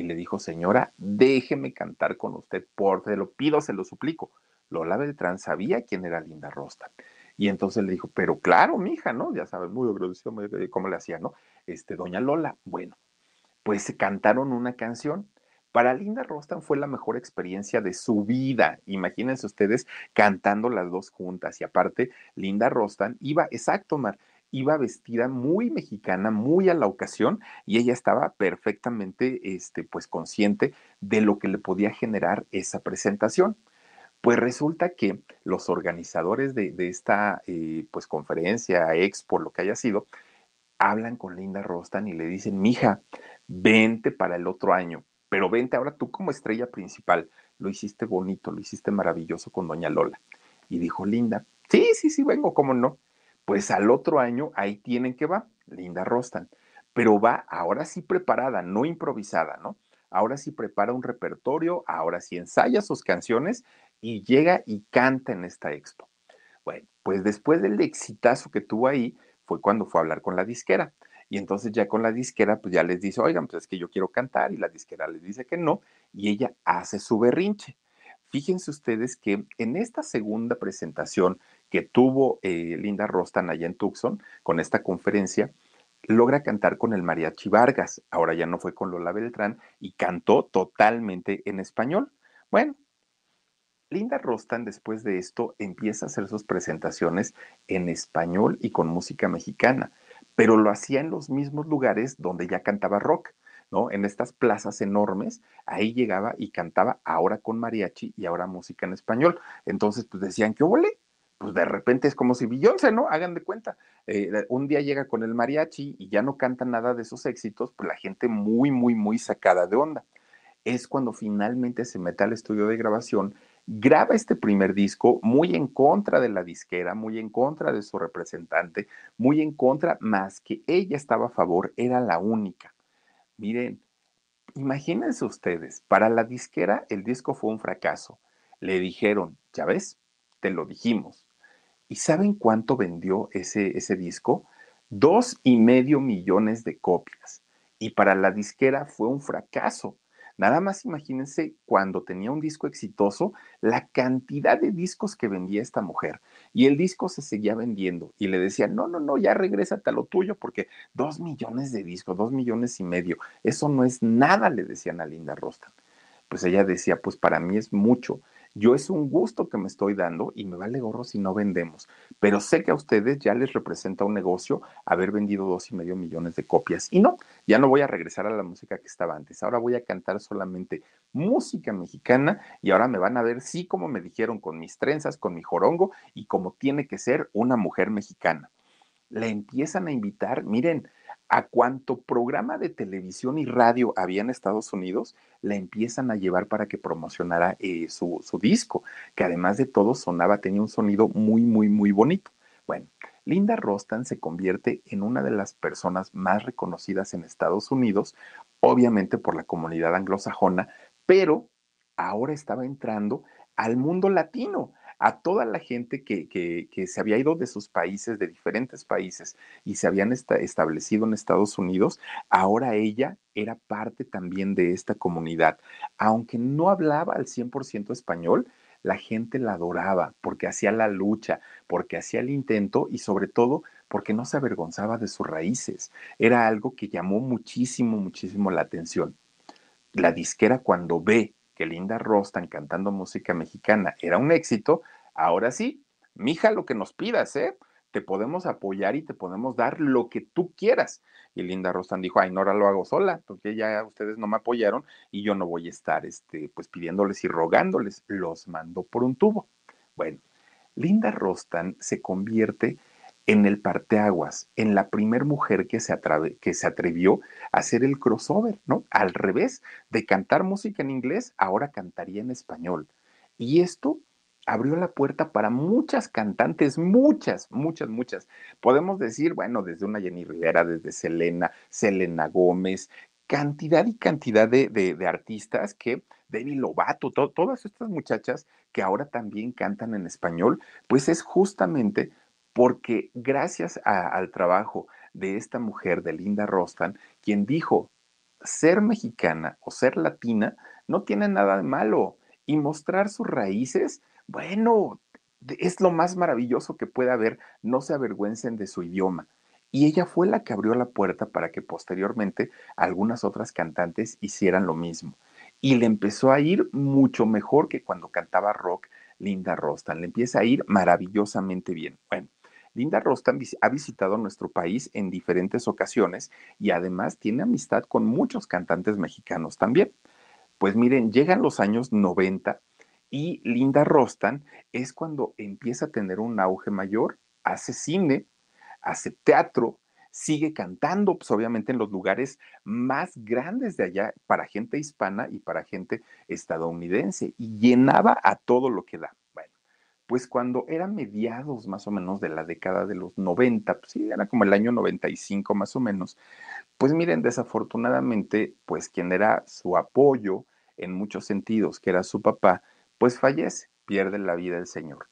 y le dijo, señora, déjeme cantar con usted, por se lo pido, se lo suplico. Lola Beltrán sabía quién era Linda Rosta. Y entonces le dijo, pero claro, mija, ¿no? Ya sabes, muy agradecido, cómo le hacía, ¿no? Este, doña Lola, bueno, pues se cantaron una canción. Para Linda Rostan fue la mejor experiencia de su vida. Imagínense ustedes cantando las dos juntas. Y aparte, Linda Rostan iba, exacto, Mar, iba vestida muy mexicana, muy a la ocasión, y ella estaba perfectamente, este, pues, consciente de lo que le podía generar esa presentación. Pues resulta que los organizadores de, esta, eh, pues, conferencia, expo, lo que haya sido, hablan con Linda Rostan y le dicen, mija, vente para el otro año, pero vente ahora tú como estrella principal. Lo hiciste bonito, lo hiciste maravilloso con Doña Lola. Y dijo Linda, sí, sí, sí, vengo, ¿cómo no? Pues al otro año ahí tienen que va, Linda Rostan, pero va ahora sí preparada, no improvisada, ¿no? Ahora sí prepara un repertorio, ahora sí ensaya sus canciones y llega y canta en esta expo. Bueno, pues después del exitazo que tuvo ahí, fue cuando fue a hablar con la disquera. Y entonces ya con la disquera, pues ya les dice, oigan, pues es que yo quiero cantar, y la disquera les dice que no, y ella hace su berrinche. fíjense ustedes que en esta segunda presentación que tuvo eh, Linda Rostan allá en Tucson, con esta conferencia, logra cantar con el Mariachi Vargas. Ahora ya no fue con Lola Beltrán y cantó totalmente en español. Bueno, Linda Rostan después de esto empieza a hacer sus presentaciones en español y con música mexicana, pero lo hacía en los mismos lugares donde ya cantaba rock. ¿no? En estas plazas enormes, ahí llegaba y cantaba ahora con mariachi y ahora música en español. Entonces, pues decían, ¿qué ole? Pues de repente es como si Beyoncé, ¿no? Hagan de cuenta. Eh, un día llega con el mariachi y ya no canta nada de esos éxitos, pues la gente muy, muy, muy sacada de onda. Es cuando finalmente se mete al estudio de grabación graba este primer disco muy en contra de la disquera, muy en contra de su representante, muy en contra, más que ella estaba a favor, era la única. Miren, imagínense ustedes, para la disquera el disco fue un fracaso. Le dijeron, ya ves, te lo dijimos. ¿Y saben cuánto vendió ese, ese disco? Dos y medio millones de copias. Y para la disquera fue un fracaso. Nada más imagínense cuando tenía un disco exitoso, la cantidad de discos que vendía esta mujer. Y el disco se seguía vendiendo. Y le decían, no, no, no, ya regrésate a lo tuyo, porque dos millones de discos, dos millones y medio, eso no es nada, le decían a Linda Rostan. Pues ella decía, pues para mí es mucho. Yo es un gusto que me estoy dando y me vale gorro si no vendemos, pero sé que a ustedes ya les representa un negocio haber vendido dos y medio millones de copias. Y no, ya no voy a regresar a la música que estaba antes. Ahora voy a cantar solamente música mexicana y ahora me van a ver, sí, como me dijeron, con mis trenzas, con mi jorongo y como tiene que ser una mujer mexicana. Le empiezan a invitar, miren, a cuánto programa de televisión y radio había en Estados Unidos, la empiezan a llevar para que promocionara eh, su, su, disco, que además de todo sonaba, tenía un sonido muy, muy, muy bonito. Bueno, Linda Rostan se convierte en una de las personas más reconocidas en Estados Unidos, obviamente por la comunidad anglosajona, pero ahora estaba entrando al mundo latino a toda la gente que, que, se había ido de sus países, de diferentes países, y se habían establecido en Estados Unidos, ahora ella era parte también de esta comunidad. Aunque no hablaba al 100% español, la gente la adoraba porque hacía la lucha, porque hacía el intento y sobre todo porque no se avergonzaba de sus raíces. Era algo que llamó muchísimo, muchísimo la atención. La disquera cuando ve que Linda Rostan cantando música mexicana era un éxito, ahora sí, mija, lo que nos pidas, ¿eh? Te podemos apoyar y te podemos dar lo que tú quieras. Y Linda Rostan dijo, ay, no, ahora lo hago sola, porque ya ustedes no me apoyaron y yo no voy a estar, este, pues pidiéndoles y rogándoles. Los mando por un tubo. Bueno, Linda Rostan se convierte en el parteaguas, en la primer mujer que se, que se atrevió a hacer el crossover, ¿no? Al revés, de cantar música en inglés, ahora cantaría en español. Y esto abrió la puerta para muchas cantantes, muchas, muchas, muchas. Podemos decir, bueno, desde una Jenny Rivera, desde Selena, Selena Gómez, cantidad y cantidad de, de, artistas que, Demi Lovato, todas estas muchachas que ahora también cantan en español, pues es justamente porque gracias al trabajo de esta mujer, de Linda Rostan, quien dijo, ser mexicana o ser latina no tiene nada de malo y mostrar sus raíces, bueno, es lo más maravilloso que puede haber, no se avergüencen de su idioma. Y ella fue la que abrió la puerta para que posteriormente algunas otras cantantes hicieran lo mismo. Y le empezó a ir mucho mejor que cuando cantaba rock Linda Rostan. Le empieza a ir maravillosamente bien. Bueno, Linda Rostan ha visitado nuestro país en diferentes ocasiones y además tiene amistad con muchos cantantes mexicanos también. Pues miren, llegan los años 90 y Linda Rostan es cuando empieza a tener un auge mayor, hace cine, hace teatro, sigue cantando, pues obviamente en los lugares más grandes de allá para gente hispana y para gente estadounidense y llenaba a todo lo que da pues cuando era mediados más o menos de la década de los 90, pues sí, era como el año 95 más o menos, pues miren, desafortunadamente, pues quien era su apoyo en muchos sentidos, que era su papá, pues fallece, pierde la vida el señor.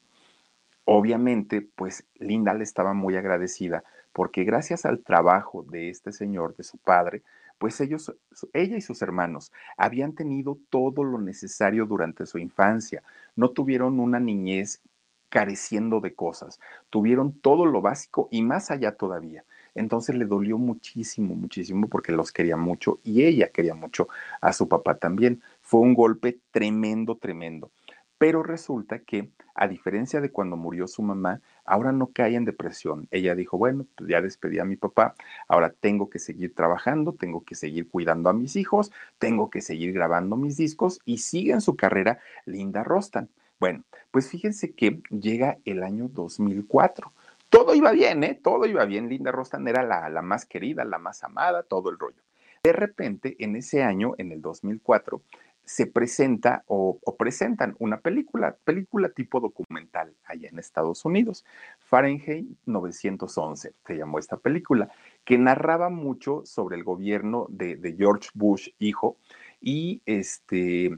Obviamente, pues Linda le estaba muy agradecida porque gracias al trabajo de este señor, de su padre, pues ellos, ella y sus hermanos habían tenido todo lo necesario durante su infancia, no tuvieron una niñez careciendo de cosas, tuvieron todo lo básico y más allá todavía. Entonces le dolió muchísimo, muchísimo porque los quería mucho y ella quería mucho a su papá también. Fue un golpe tremendo, tremendo. Pero resulta que, a diferencia de cuando murió su mamá, ahora no cae en depresión. Ella dijo, bueno, pues ya despedí a mi papá, ahora tengo que seguir trabajando, tengo que seguir cuidando a mis hijos, tengo que seguir grabando mis discos y sigue en su carrera Linda Rostan. Bueno, pues fíjense que llega el año 2004. Todo iba bien, ¿eh? Todo iba bien. Linda Rostan era la, la más querida, la más amada, todo el rollo. De repente, en ese año, en el 2004, se presenta o, presentan una película, película tipo documental allá en Estados Unidos. Fahrenheit 911 se llamó esta película, que narraba mucho sobre el gobierno de, George Bush, hijo, y este,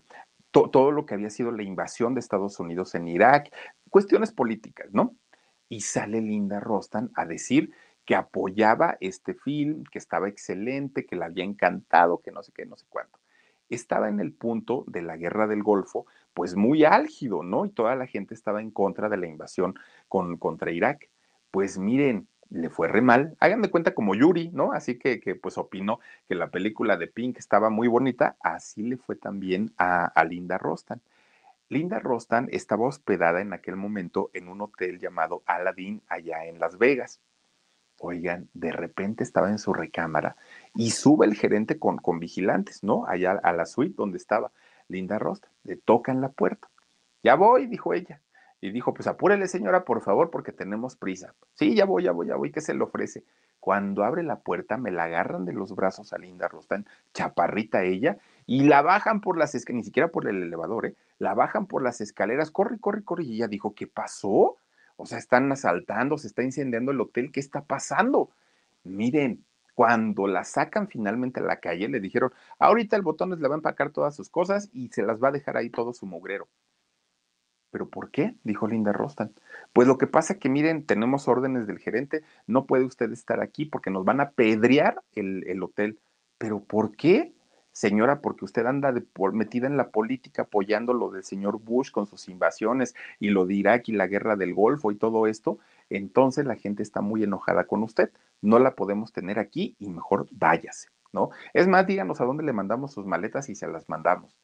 todo lo que había sido la invasión de Estados Unidos en Irak, cuestiones políticas, ¿no? Y sale Linda Rostan a decir que apoyaba este film, que estaba excelente, que le había encantado, que no sé qué, no sé cuánto estaba en el punto de la guerra del Golfo, pues muy álgido, ¿no? Y toda la gente estaba en contra de la invasión con, contra Irak. Pues miren, le fue re mal. Hagan de cuenta como Yuri, ¿no? Así que, que, pues opinó que la película de Pink estaba muy bonita. Así le fue también a, a Linda Rostan. Linda Rostan estaba hospedada en aquel momento en un hotel llamado Aladdin allá en Las Vegas. Oigan, de repente estaba en su recámara y sube el gerente con, con vigilantes, ¿no? Allá a la suite donde estaba Linda Rosta. Le tocan la puerta. Ya voy, dijo ella. Y dijo, pues apúrele señora, por favor, porque tenemos prisa. Sí, ya voy, ya voy, ya voy, ¿qué se le ofrece? Cuando abre la puerta, me la agarran de los brazos a Linda Rostan, chaparrita ella, y la bajan por las escaleras, ni siquiera por el elevador, ¿eh? La bajan por las escaleras, corre, corre, corre. Y ella dijo, ¿qué pasó? O sea, están asaltando, se está incendiando el hotel, ¿qué está pasando? Miren, cuando la sacan finalmente a la calle, le dijeron, ahorita el botón le va a empacar todas sus cosas y se las va a dejar ahí todo su mugrero. ¿Pero por qué? dijo Linda Rostan. Pues lo que pasa que, miren, tenemos órdenes del gerente, no puede usted estar aquí porque nos van a pedrear el, el hotel. ¿Pero por qué? señora, porque usted anda de, metida en la política apoyando lo del señor Bush con sus invasiones y lo de Irak y la guerra del Golfo y todo esto, entonces la gente está muy enojada con usted. No la podemos tener aquí y mejor váyase, ¿no? Es más, díganos a dónde le mandamos sus maletas y se las mandamos.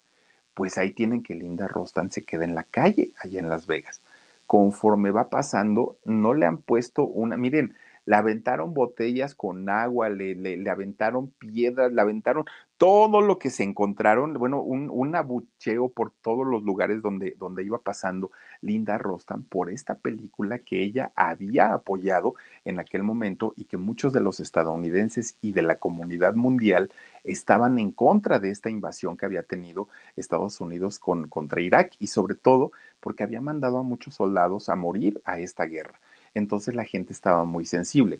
Pues ahí tienen que Linda Rostan se queda en la calle, allá en Las Vegas. Conforme va pasando, no le han puesto una, miren, le aventaron botellas con agua, le, le, aventaron piedras, le aventaron todo lo que se encontraron, bueno, un, un, abucheo por todos los lugares donde, donde iba pasando Linda Rostan por esta película que ella había apoyado en aquel momento y que muchos de los estadounidenses y de la comunidad mundial estaban en contra de esta invasión que había tenido Estados Unidos con, contra Irak y sobre todo porque había mandado a muchos soldados a morir a esta guerra entonces la gente estaba muy sensible.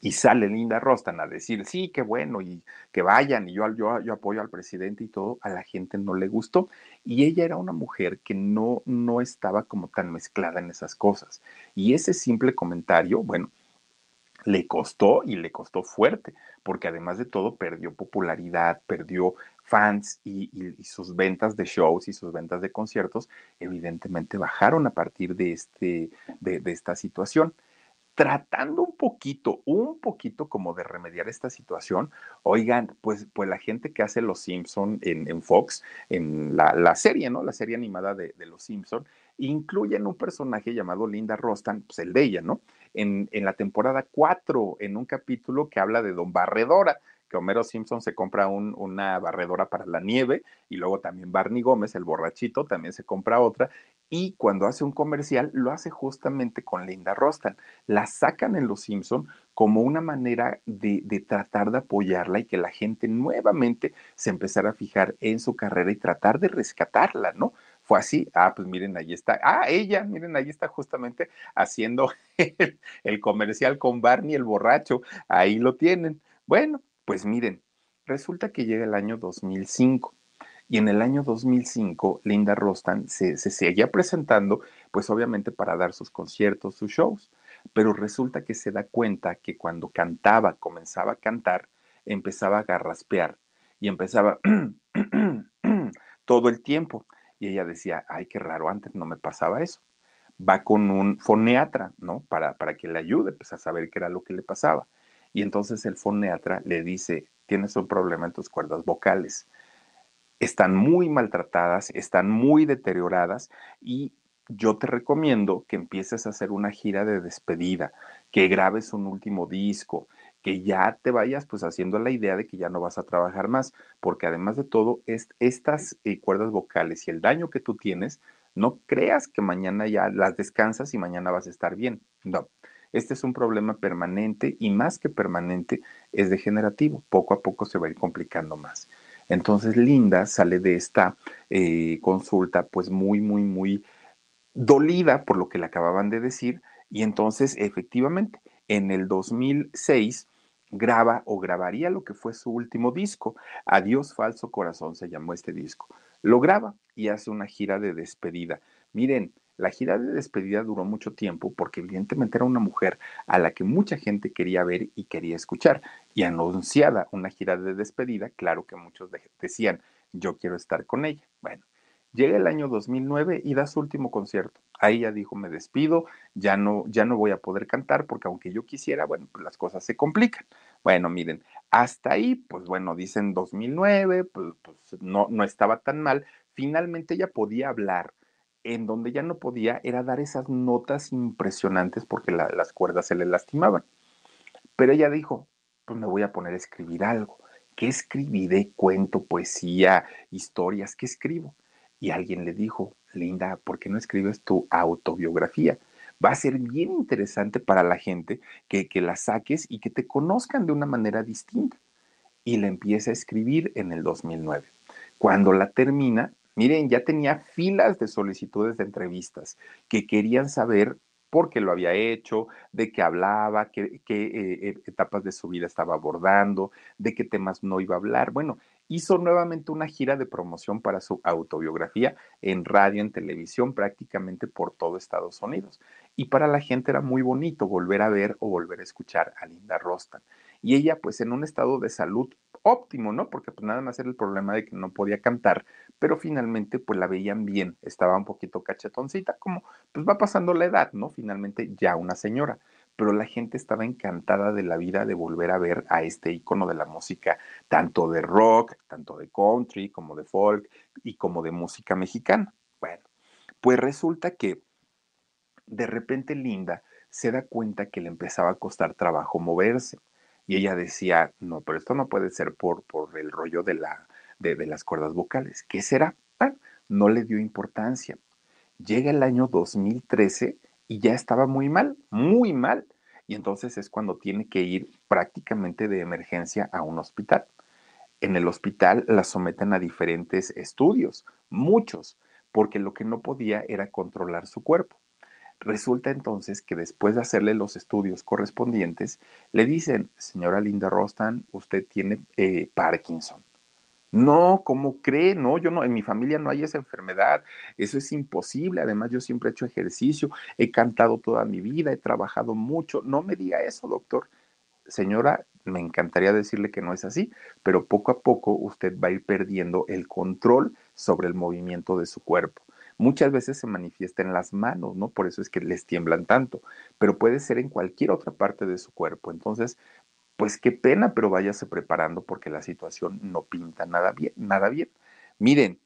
y sale Linda Rostan a decir, sí, qué bueno, y que vayan, y yo, yo, yo apoyo al presidente y todo, a la gente no le gustó. Y ella era una mujer que no, no estaba como tan mezclada en esas cosas. Y ese simple comentario, bueno, le costó y le costó fuerte, porque además de todo perdió popularidad, perdió fans y, sus ventas de shows y sus ventas de conciertos evidentemente bajaron a partir de, este, de esta situación tratando un poquito, un poquito como de remediar esta situación, oigan, pues, pues la gente que hace Los Simpson en, Fox, en la, serie, ¿no? La serie animada de, Los Simpson, incluyen un personaje llamado Linda Rostan, pues el de ella, ¿no? En, en la temporada 4, en un capítulo que habla de Don Barredora, que Homero Simpson se compra una barredora para la nieve y luego también Barney Gómez, el borrachito, también se compra otra y cuando hace un comercial lo hace justamente con Linda Rostan. La sacan en Los Simpson como una manera de, tratar de apoyarla y que la gente nuevamente se empezara a fijar en su carrera y tratar de rescatarla, ¿no? Fue así, ah, pues miren, ahí está, ah, ella, miren, ahí está justamente haciendo (laughs) el, el comercial con Barney el borracho, ahí lo tienen. Bueno, pues miren, resulta que llega el año 2005 y en el año 2005, Linda Rostan se, seguía presentando, pues obviamente para dar sus conciertos, sus shows. Pero resulta que se da cuenta que cuando cantaba, comenzaba a cantar, empezaba a garraspear y empezaba (clears throat) todo el tiempo. Y ella decía, ay, qué raro, antes no me pasaba eso. Va con un foneatra, ¿no? Para, para que le ayude pues, a saber qué era lo que le pasaba. Y entonces el foneatra le dice, tienes un problema en tus cuerdas vocales están muy maltratadas, están muy deterioradas y yo te recomiendo que empieces a hacer una gira de despedida, que grabes un último disco, que ya te vayas pues haciendo la idea de que ya no vas a trabajar más, porque además de todo, estas eh, cuerdas vocales y el daño que tú tienes, no creas que mañana ya las descansas y mañana vas a estar bien. No, este es un problema permanente y más que permanente es degenerativo. Poco a poco se va a ir complicando más. Entonces Linda sale de esta eh, consulta pues muy, muy, muy dolida por lo que le acababan de decir y entonces efectivamente en el 2006 graba o grabaría lo que fue su último disco. Adiós falso corazón se llamó este disco. Lo graba y hace una gira de despedida. Miren, la gira de despedida duró mucho tiempo porque evidentemente era una mujer a la que mucha gente quería ver y quería escuchar. Y anunciada una gira de despedida, claro que muchos decían, yo quiero estar con ella. Bueno, llega el año 2009 y da su último concierto. Ahí ya dijo, me despido, ya no, ya no voy a poder cantar porque aunque yo quisiera, bueno, pues las cosas se complican. Bueno, miren, hasta ahí, pues bueno, dicen 2009, pues, pues no, no estaba tan mal. Finalmente ella podía hablar, en donde ya no podía era dar esas notas impresionantes porque las cuerdas se le lastimaban. Pero ella dijo, pues me voy a poner a escribir algo. ¿Qué escribiré? Cuento, poesía, historias, ¿qué escribo? Y alguien le dijo, Linda, ¿por qué no escribes tu autobiografía? Va a ser bien interesante para la gente que, que la saques y que te conozcan de una manera distinta. Y la empieza a escribir en el 2009. Cuando la termina, Miren, ya tenía filas de solicitudes de entrevistas que querían saber por qué lo había hecho, de qué hablaba, qué, eh, eh, etapas de su vida estaba abordando, de qué temas no iba a hablar. Bueno, hizo nuevamente una gira de promoción para su autobiografía en radio, en televisión, prácticamente por todo Estados Unidos. Y para la gente era muy bonito volver a ver o volver a escuchar a Linda Rostan. Y ella, pues en un estado de salud óptimo, ¿no? Porque pues nada más era el problema de que no podía cantar, pero finalmente pues la veían bien, estaba un poquito cachetoncita, como pues va pasando la edad, ¿no? Finalmente ya una señora, pero la gente estaba encantada de la vida de volver a ver a este icono de la música, tanto de rock, tanto de country, como de folk y como de música mexicana. Bueno, pues resulta que de repente Linda se da cuenta que le empezaba a costar trabajo moverse y ella decía, no, pero esto no puede ser por, por el rollo de, la, de, las cuerdas vocales. ¿Qué será? Bueno, no le dio importancia. Llega el año 2013 y ya estaba muy mal, muy mal. Y entonces es cuando tiene que ir prácticamente de emergencia a un hospital. En el hospital la someten a diferentes estudios, muchos, porque lo que no podía era controlar su cuerpo. Resulta entonces que después de hacerle los estudios correspondientes, le dicen, señora Linda Rostan, usted tiene eh, Parkinson. No, ¿cómo cree? No, yo no, en mi familia no hay esa enfermedad, eso es imposible. Además, yo siempre he hecho ejercicio, he cantado toda mi vida, he trabajado mucho. No me diga eso, doctor. Señora, me encantaría decirle que no es así, pero poco a poco usted va a ir perdiendo el control sobre el movimiento de su cuerpo. Muchas veces se manifiesta en las manos, ¿no? Por eso es que les tiemblan tanto, pero puede ser en cualquier otra parte de su cuerpo. Entonces, pues qué pena, pero váyase preparando porque la situación no pinta nada bien, nada bien. Miren,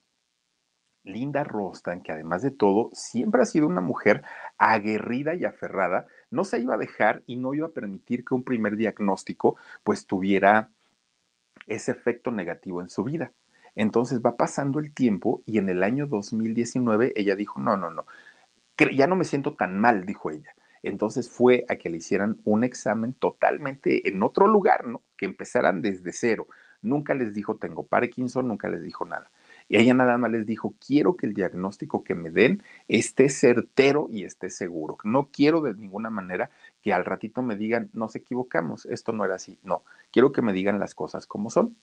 Linda Rostan, que además de todo siempre ha sido una mujer aguerrida y aferrada, no se iba a dejar y no iba a permitir que un primer diagnóstico pues tuviera ese efecto negativo en su vida. Entonces va pasando el tiempo y en el año 2019 ella dijo, no, no, no, ya no me siento tan mal, dijo ella. Entonces fue a que le hicieran un examen totalmente en otro lugar, ¿no? Que empezaran desde cero. Nunca les dijo, tengo Parkinson, nunca les dijo nada. Y ella nada más les dijo, quiero que el diagnóstico que me den esté certero y esté seguro. No quiero de ninguna manera que al ratito me digan, nos equivocamos, esto no era así. No, quiero que me digan las cosas como son.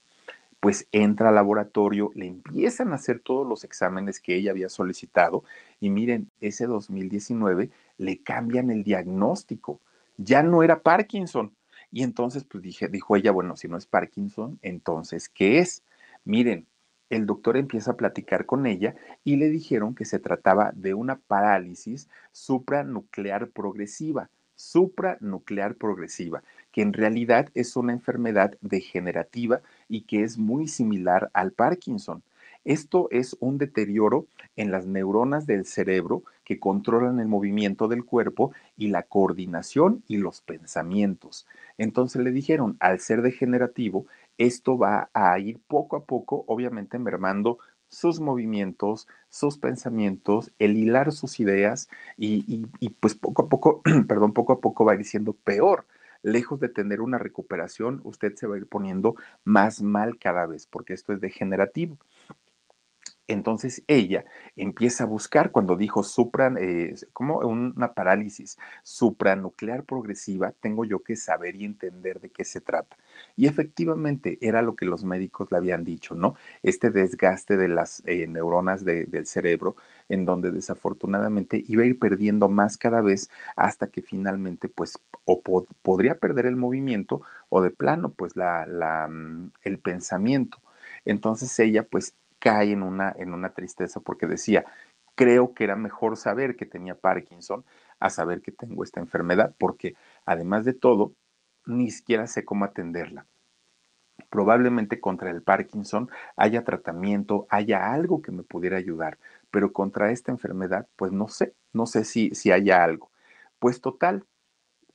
Pues entra al laboratorio, le empiezan a hacer todos los exámenes que ella había solicitado y miren, ese 2019 le cambian el diagnóstico. Ya no era Parkinson. Y entonces, pues dije, dijo ella, bueno, si no es Parkinson, entonces, ¿qué es? Miren, el doctor empieza a platicar con ella y le dijeron que se trataba de una parálisis supranuclear progresiva, supranuclear progresiva, que en realidad es una enfermedad degenerativa y que es muy similar al Parkinson. Esto es un deterioro en las neuronas del cerebro que controlan el movimiento del cuerpo y la coordinación y los pensamientos. Entonces le dijeron, al ser degenerativo, esto va a ir poco a poco, obviamente mermando sus movimientos, sus pensamientos, el hilar sus ideas y, pues poco a poco, (clears throat) perdón, poco a poco va a ir siendo peor. Lejos de tener una recuperación, usted se va a ir poniendo más mal cada vez, porque esto es degenerativo. Entonces ella empieza a buscar cuando dijo supra, eh, como una parálisis supranuclear progresiva, tengo yo que saber y entender de qué se trata. Y efectivamente era lo que los médicos le habían dicho, ¿no? Este desgaste de las eh, neuronas del cerebro, en donde desafortunadamente iba a ir perdiendo más cada vez hasta que finalmente, pues, o podría perder el movimiento o de plano, pues, la, la, mm, el pensamiento. Entonces ella, pues, cae en una, en una tristeza porque decía, creo que era mejor saber que tenía Parkinson a saber que tengo esta enfermedad, porque además de todo, ni siquiera sé cómo atenderla. Probablemente contra el Parkinson haya tratamiento, haya algo que me pudiera ayudar, pero contra esta enfermedad, pues no sé, no sé si, si haya algo. Pues total,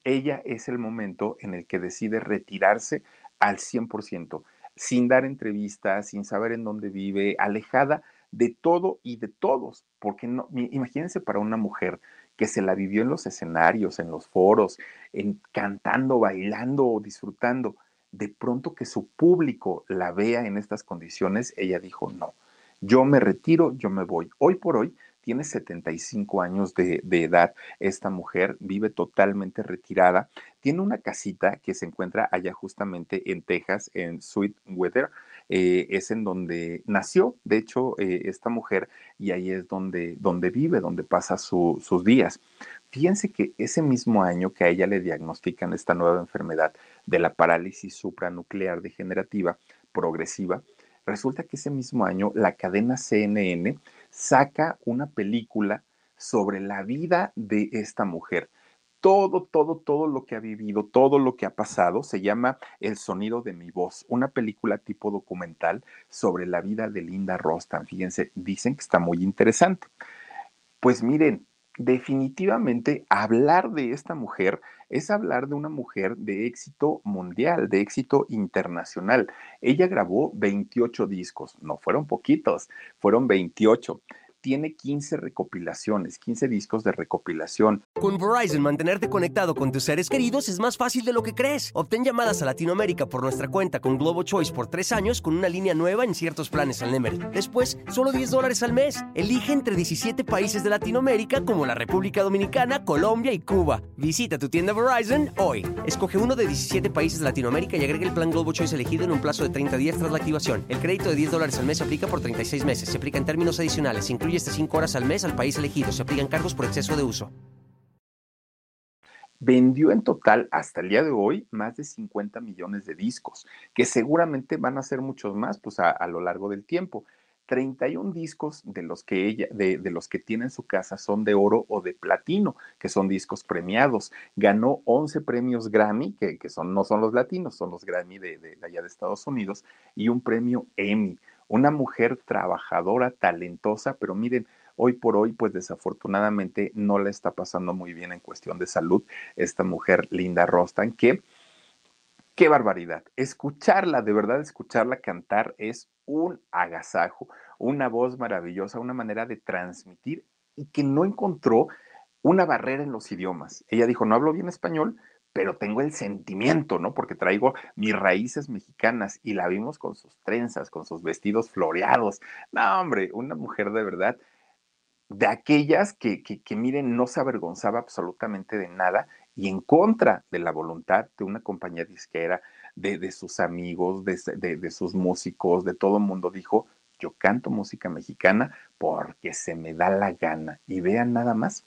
ella es el momento en el que decide retirarse al 100% sin dar entrevistas, sin saber en dónde vive, alejada de todo y de todos, porque no, imagínense para una mujer que se la vivió en los escenarios, en los foros, cantando, bailando o disfrutando, de pronto que su público la vea en estas condiciones, ella dijo, no, yo me retiro, yo me voy. Hoy por hoy tiene 75 años de, edad. Esta mujer vive totalmente retirada. Tiene una casita que se encuentra allá justamente en Texas, en Sweet Weather. Eh, es en donde nació, de hecho, eh, esta mujer, y ahí es donde, donde vive, donde pasa sus días. Fíjense que ese mismo año que a ella le diagnostican esta nueva enfermedad de la parálisis supranuclear degenerativa progresiva, resulta que ese mismo año la cadena CNN saca una película sobre la vida de esta mujer. Todo, todo, todo lo que ha vivido, todo lo que ha pasado, se llama El sonido de mi voz, una película tipo documental sobre la vida de Linda Rostan. Fíjense, dicen que está muy interesante. Pues miren, definitivamente hablar de esta mujer es hablar de una mujer de éxito mundial, de éxito internacional. Ella grabó 28 discos, no fueron poquitos, fueron 28 tiene 15 recopilaciones, 15 discos de recopilación. Con Verizon, mantenerte conectado con tus seres queridos es más fácil de lo que crees. Obtén llamadas a Latinoamérica por nuestra cuenta con Globo Choice por tres años con una línea nueva en ciertos planes al Nemery. Después, solo 10 dólares al mes. Elige entre 17 países de Latinoamérica como la República Dominicana, Colombia y Cuba. Visita tu tienda Verizon hoy. Escoge uno de 17 países de Latinoamérica y agrega el plan Globo Choice elegido en un plazo de 30 días tras la activación. El crédito de 10 dólares al mes se aplica por 36 meses. Se aplica en términos adicionales. incluye hasta 5 horas al mes al país elegido. Se aplican cargos por exceso de uso. Vendió en total hasta el día de hoy más de 50 millones de discos, que seguramente van a ser muchos más pues, a, lo largo del tiempo. 31 discos de los que ella, de, los que tiene en su casa son de oro o de platino, que son discos premiados. Ganó 11 premios Grammy, que, son, no son los latinos, son los Grammy de, de, allá de Estados Unidos, y un premio Emmy. Una mujer trabajadora, talentosa, pero miren, Hoy por hoy, pues desafortunadamente no le está pasando muy bien en cuestión de salud esta mujer Linda Rostan, que qué barbaridad. Escucharla, de verdad escucharla cantar es un agasajo, una voz maravillosa, una manera de transmitir y que no encontró una barrera en los idiomas. Ella dijo, no hablo bien español, pero tengo el sentimiento, ¿no? Porque traigo mis raíces mexicanas y la vimos con sus trenzas, con sus vestidos floreados. No, hombre, una mujer de verdad, de aquellas que, que, miren, no se avergonzaba absolutamente de nada y en contra de la voluntad de una compañía disquera, de, de sus amigos, de, de, de sus músicos, de todo el mundo, dijo, yo canto música mexicana porque se me da la gana. Y vean nada más,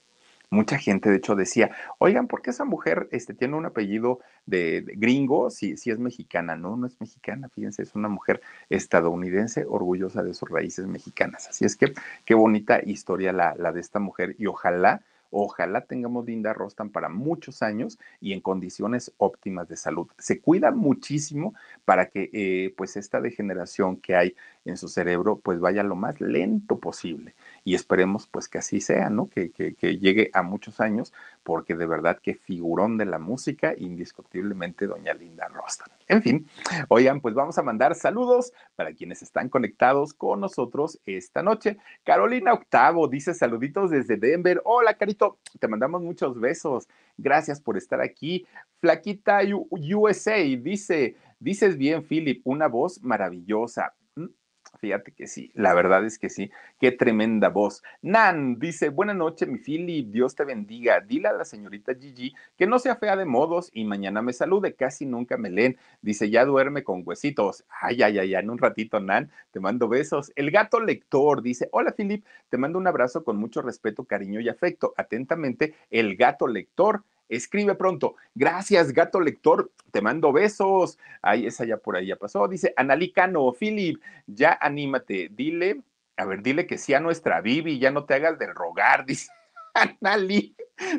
mucha gente de hecho decía, oigan, ¿por qué esa mujer este, tiene un apellido de, gringo si, si, es mexicana? No, no es mexicana, fíjense, es una mujer estadounidense orgullosa de sus raíces mexicanas. Así es que qué bonita historia la, la de esta mujer y ojalá Ojalá tengamos Linda Rostan para muchos años y en condiciones óptimas de salud. Se cuida muchísimo para que eh, pues esta degeneración que hay en su cerebro pues vaya lo más lento posible y esperemos pues que así sea, ¿no? Que, que, llegue a muchos años, porque de verdad que figurón de la música, indiscutiblemente doña Linda Rostan. En fin, oigan, pues vamos a mandar saludos para quienes están conectados con nosotros esta noche. Carolina Octavo dice saluditos desde Denver. Hola, Carito, te mandamos muchos besos. Gracias por estar aquí. Flaquita USA dice, dices bien, Philip, una voz maravillosa. Fíjate que sí, la verdad es que sí. Qué tremenda voz. Nan dice, buena noche, mi Philip, Dios te bendiga. Dile a la señorita Gigi que no sea fea de modos y mañana me salude, casi nunca me leen. Dice, ya duerme con huesitos. Ay, ay, ay, en un ratito, Nan, te mando besos. El gato lector dice, hola, Philip, te mando un abrazo con mucho respeto, cariño y afecto. Atentamente, el gato lector. Escribe pronto. Gracias, gato lector. Te mando besos. Ahí, esa ya por ahí ya pasó. Dice Analicano, Philip, ya anímate. Dile, a ver, dile que sí a nuestra Bibi, ya no te hagas del rogar. (laughs) Dice Anali.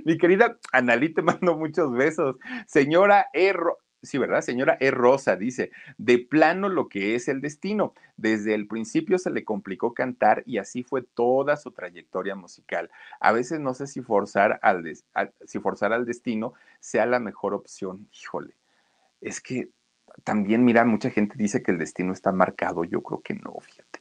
Mi querida Analí, te mando muchos besos. Señora Erro, sí, ¿verdad? Señora E. Rosa dice, de plano lo que es el destino. Desde el principio se le complicó cantar y así fue toda su trayectoria musical. A veces no sé si forzar al, si forzar al destino sea la mejor opción. Híjole, es que también, mira, mucha gente dice que el destino está marcado. Yo creo que no, fíjate.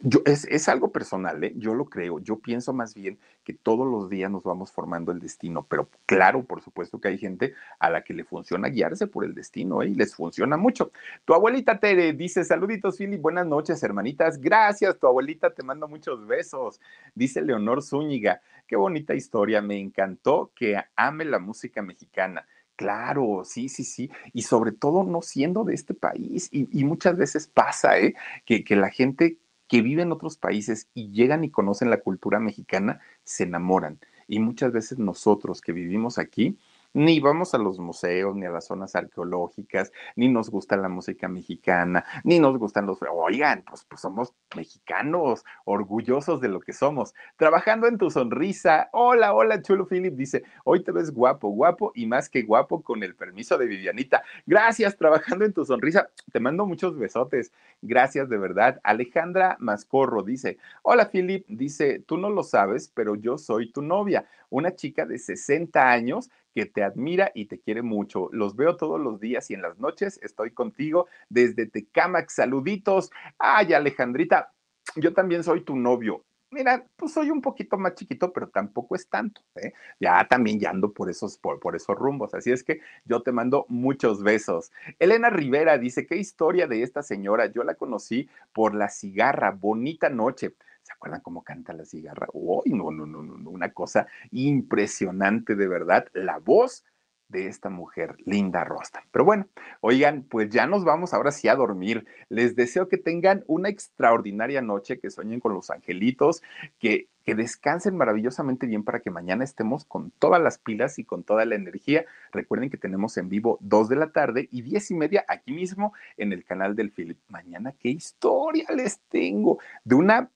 Yo, es, es, algo personal, ¿eh? yo lo creo. Yo pienso más bien que todos los días nos vamos formando el destino, pero claro, por supuesto que hay gente a la que le funciona guiarse por el destino ¿eh? y les funciona mucho. Tu abuelita Tere dice: Saluditos, Philip, buenas noches, hermanitas. Gracias, tu abuelita, te mando muchos besos. Dice Leonor Zúñiga: Qué bonita historia, me encantó que ame la música mexicana. Claro, sí, sí, sí. Y sobre todo no siendo de este país. Y, muchas veces pasa, ¿eh? Que, que la gente que viven en otros países y llegan y conocen la cultura mexicana, se enamoran. Y muchas veces nosotros que vivimos aquí, ni vamos a los museos, ni a las zonas arqueológicas, ni nos gusta la música mexicana, ni nos gustan los... Oigan, pues, pues somos mexicanos, orgullosos de lo que somos. Trabajando en tu sonrisa. Hola, hola, chulo Philip. Dice, hoy te ves guapo, guapo y más que guapo con el permiso de Vivianita. Gracias, trabajando en tu sonrisa. Te mando muchos besotes. Gracias de verdad. Alejandra Mascorro dice, hola Philip. Dice, tú no lo sabes, pero yo soy tu novia, una chica de 60 años que te admira y te quiere mucho. Los veo todos los días y en las noches estoy contigo desde Tecamac. Saluditos. Ay, Alejandrita, yo también soy tu novio. Mira, pues soy un poquito más chiquito, pero tampoco es tanto. ¿eh? Ya también ya ando por esos, por, por esos rumbos. Así es que yo te mando muchos besos. Elena Rivera dice: ¿Qué historia de esta señora? Yo la conocí por la cigarra. Bonita noche. ¿Se acuerdan cómo canta la cigarra? ¡Uy, no, no, no, no! Una cosa impresionante de verdad. La voz de esta mujer, Linda Rosta. Pero bueno, oigan, pues ya nos vamos ahora sí a dormir. Les deseo que tengan una extraordinaria noche, que sueñen con los angelitos, que, que descansen maravillosamente bien para que mañana estemos con todas las pilas y con toda la energía. Recuerden que tenemos en vivo dos de la tarde y diez y media aquí mismo en el canal del Philip. Mañana, ¿qué historia les tengo? De una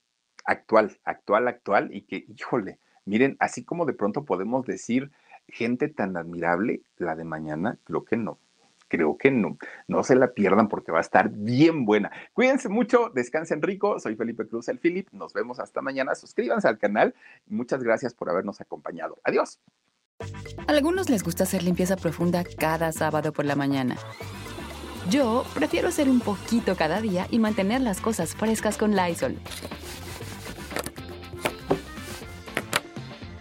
actual, actual, actual, y que, híjole, miren, así como de pronto podemos decir gente tan admirable, la de mañana, creo que no. Creo que no. No se la pierdan porque va a estar bien buena. Cuídense mucho, descansen rico. Soy Felipe Cruz, el Philip. Nos vemos hasta mañana. Suscríbanse al canal. Muchas gracias por habernos acompañado. Adiós. A algunos les gusta hacer limpieza profunda cada sábado por la mañana. Yo prefiero hacer un poquito cada día y mantener las cosas frescas con Lysol.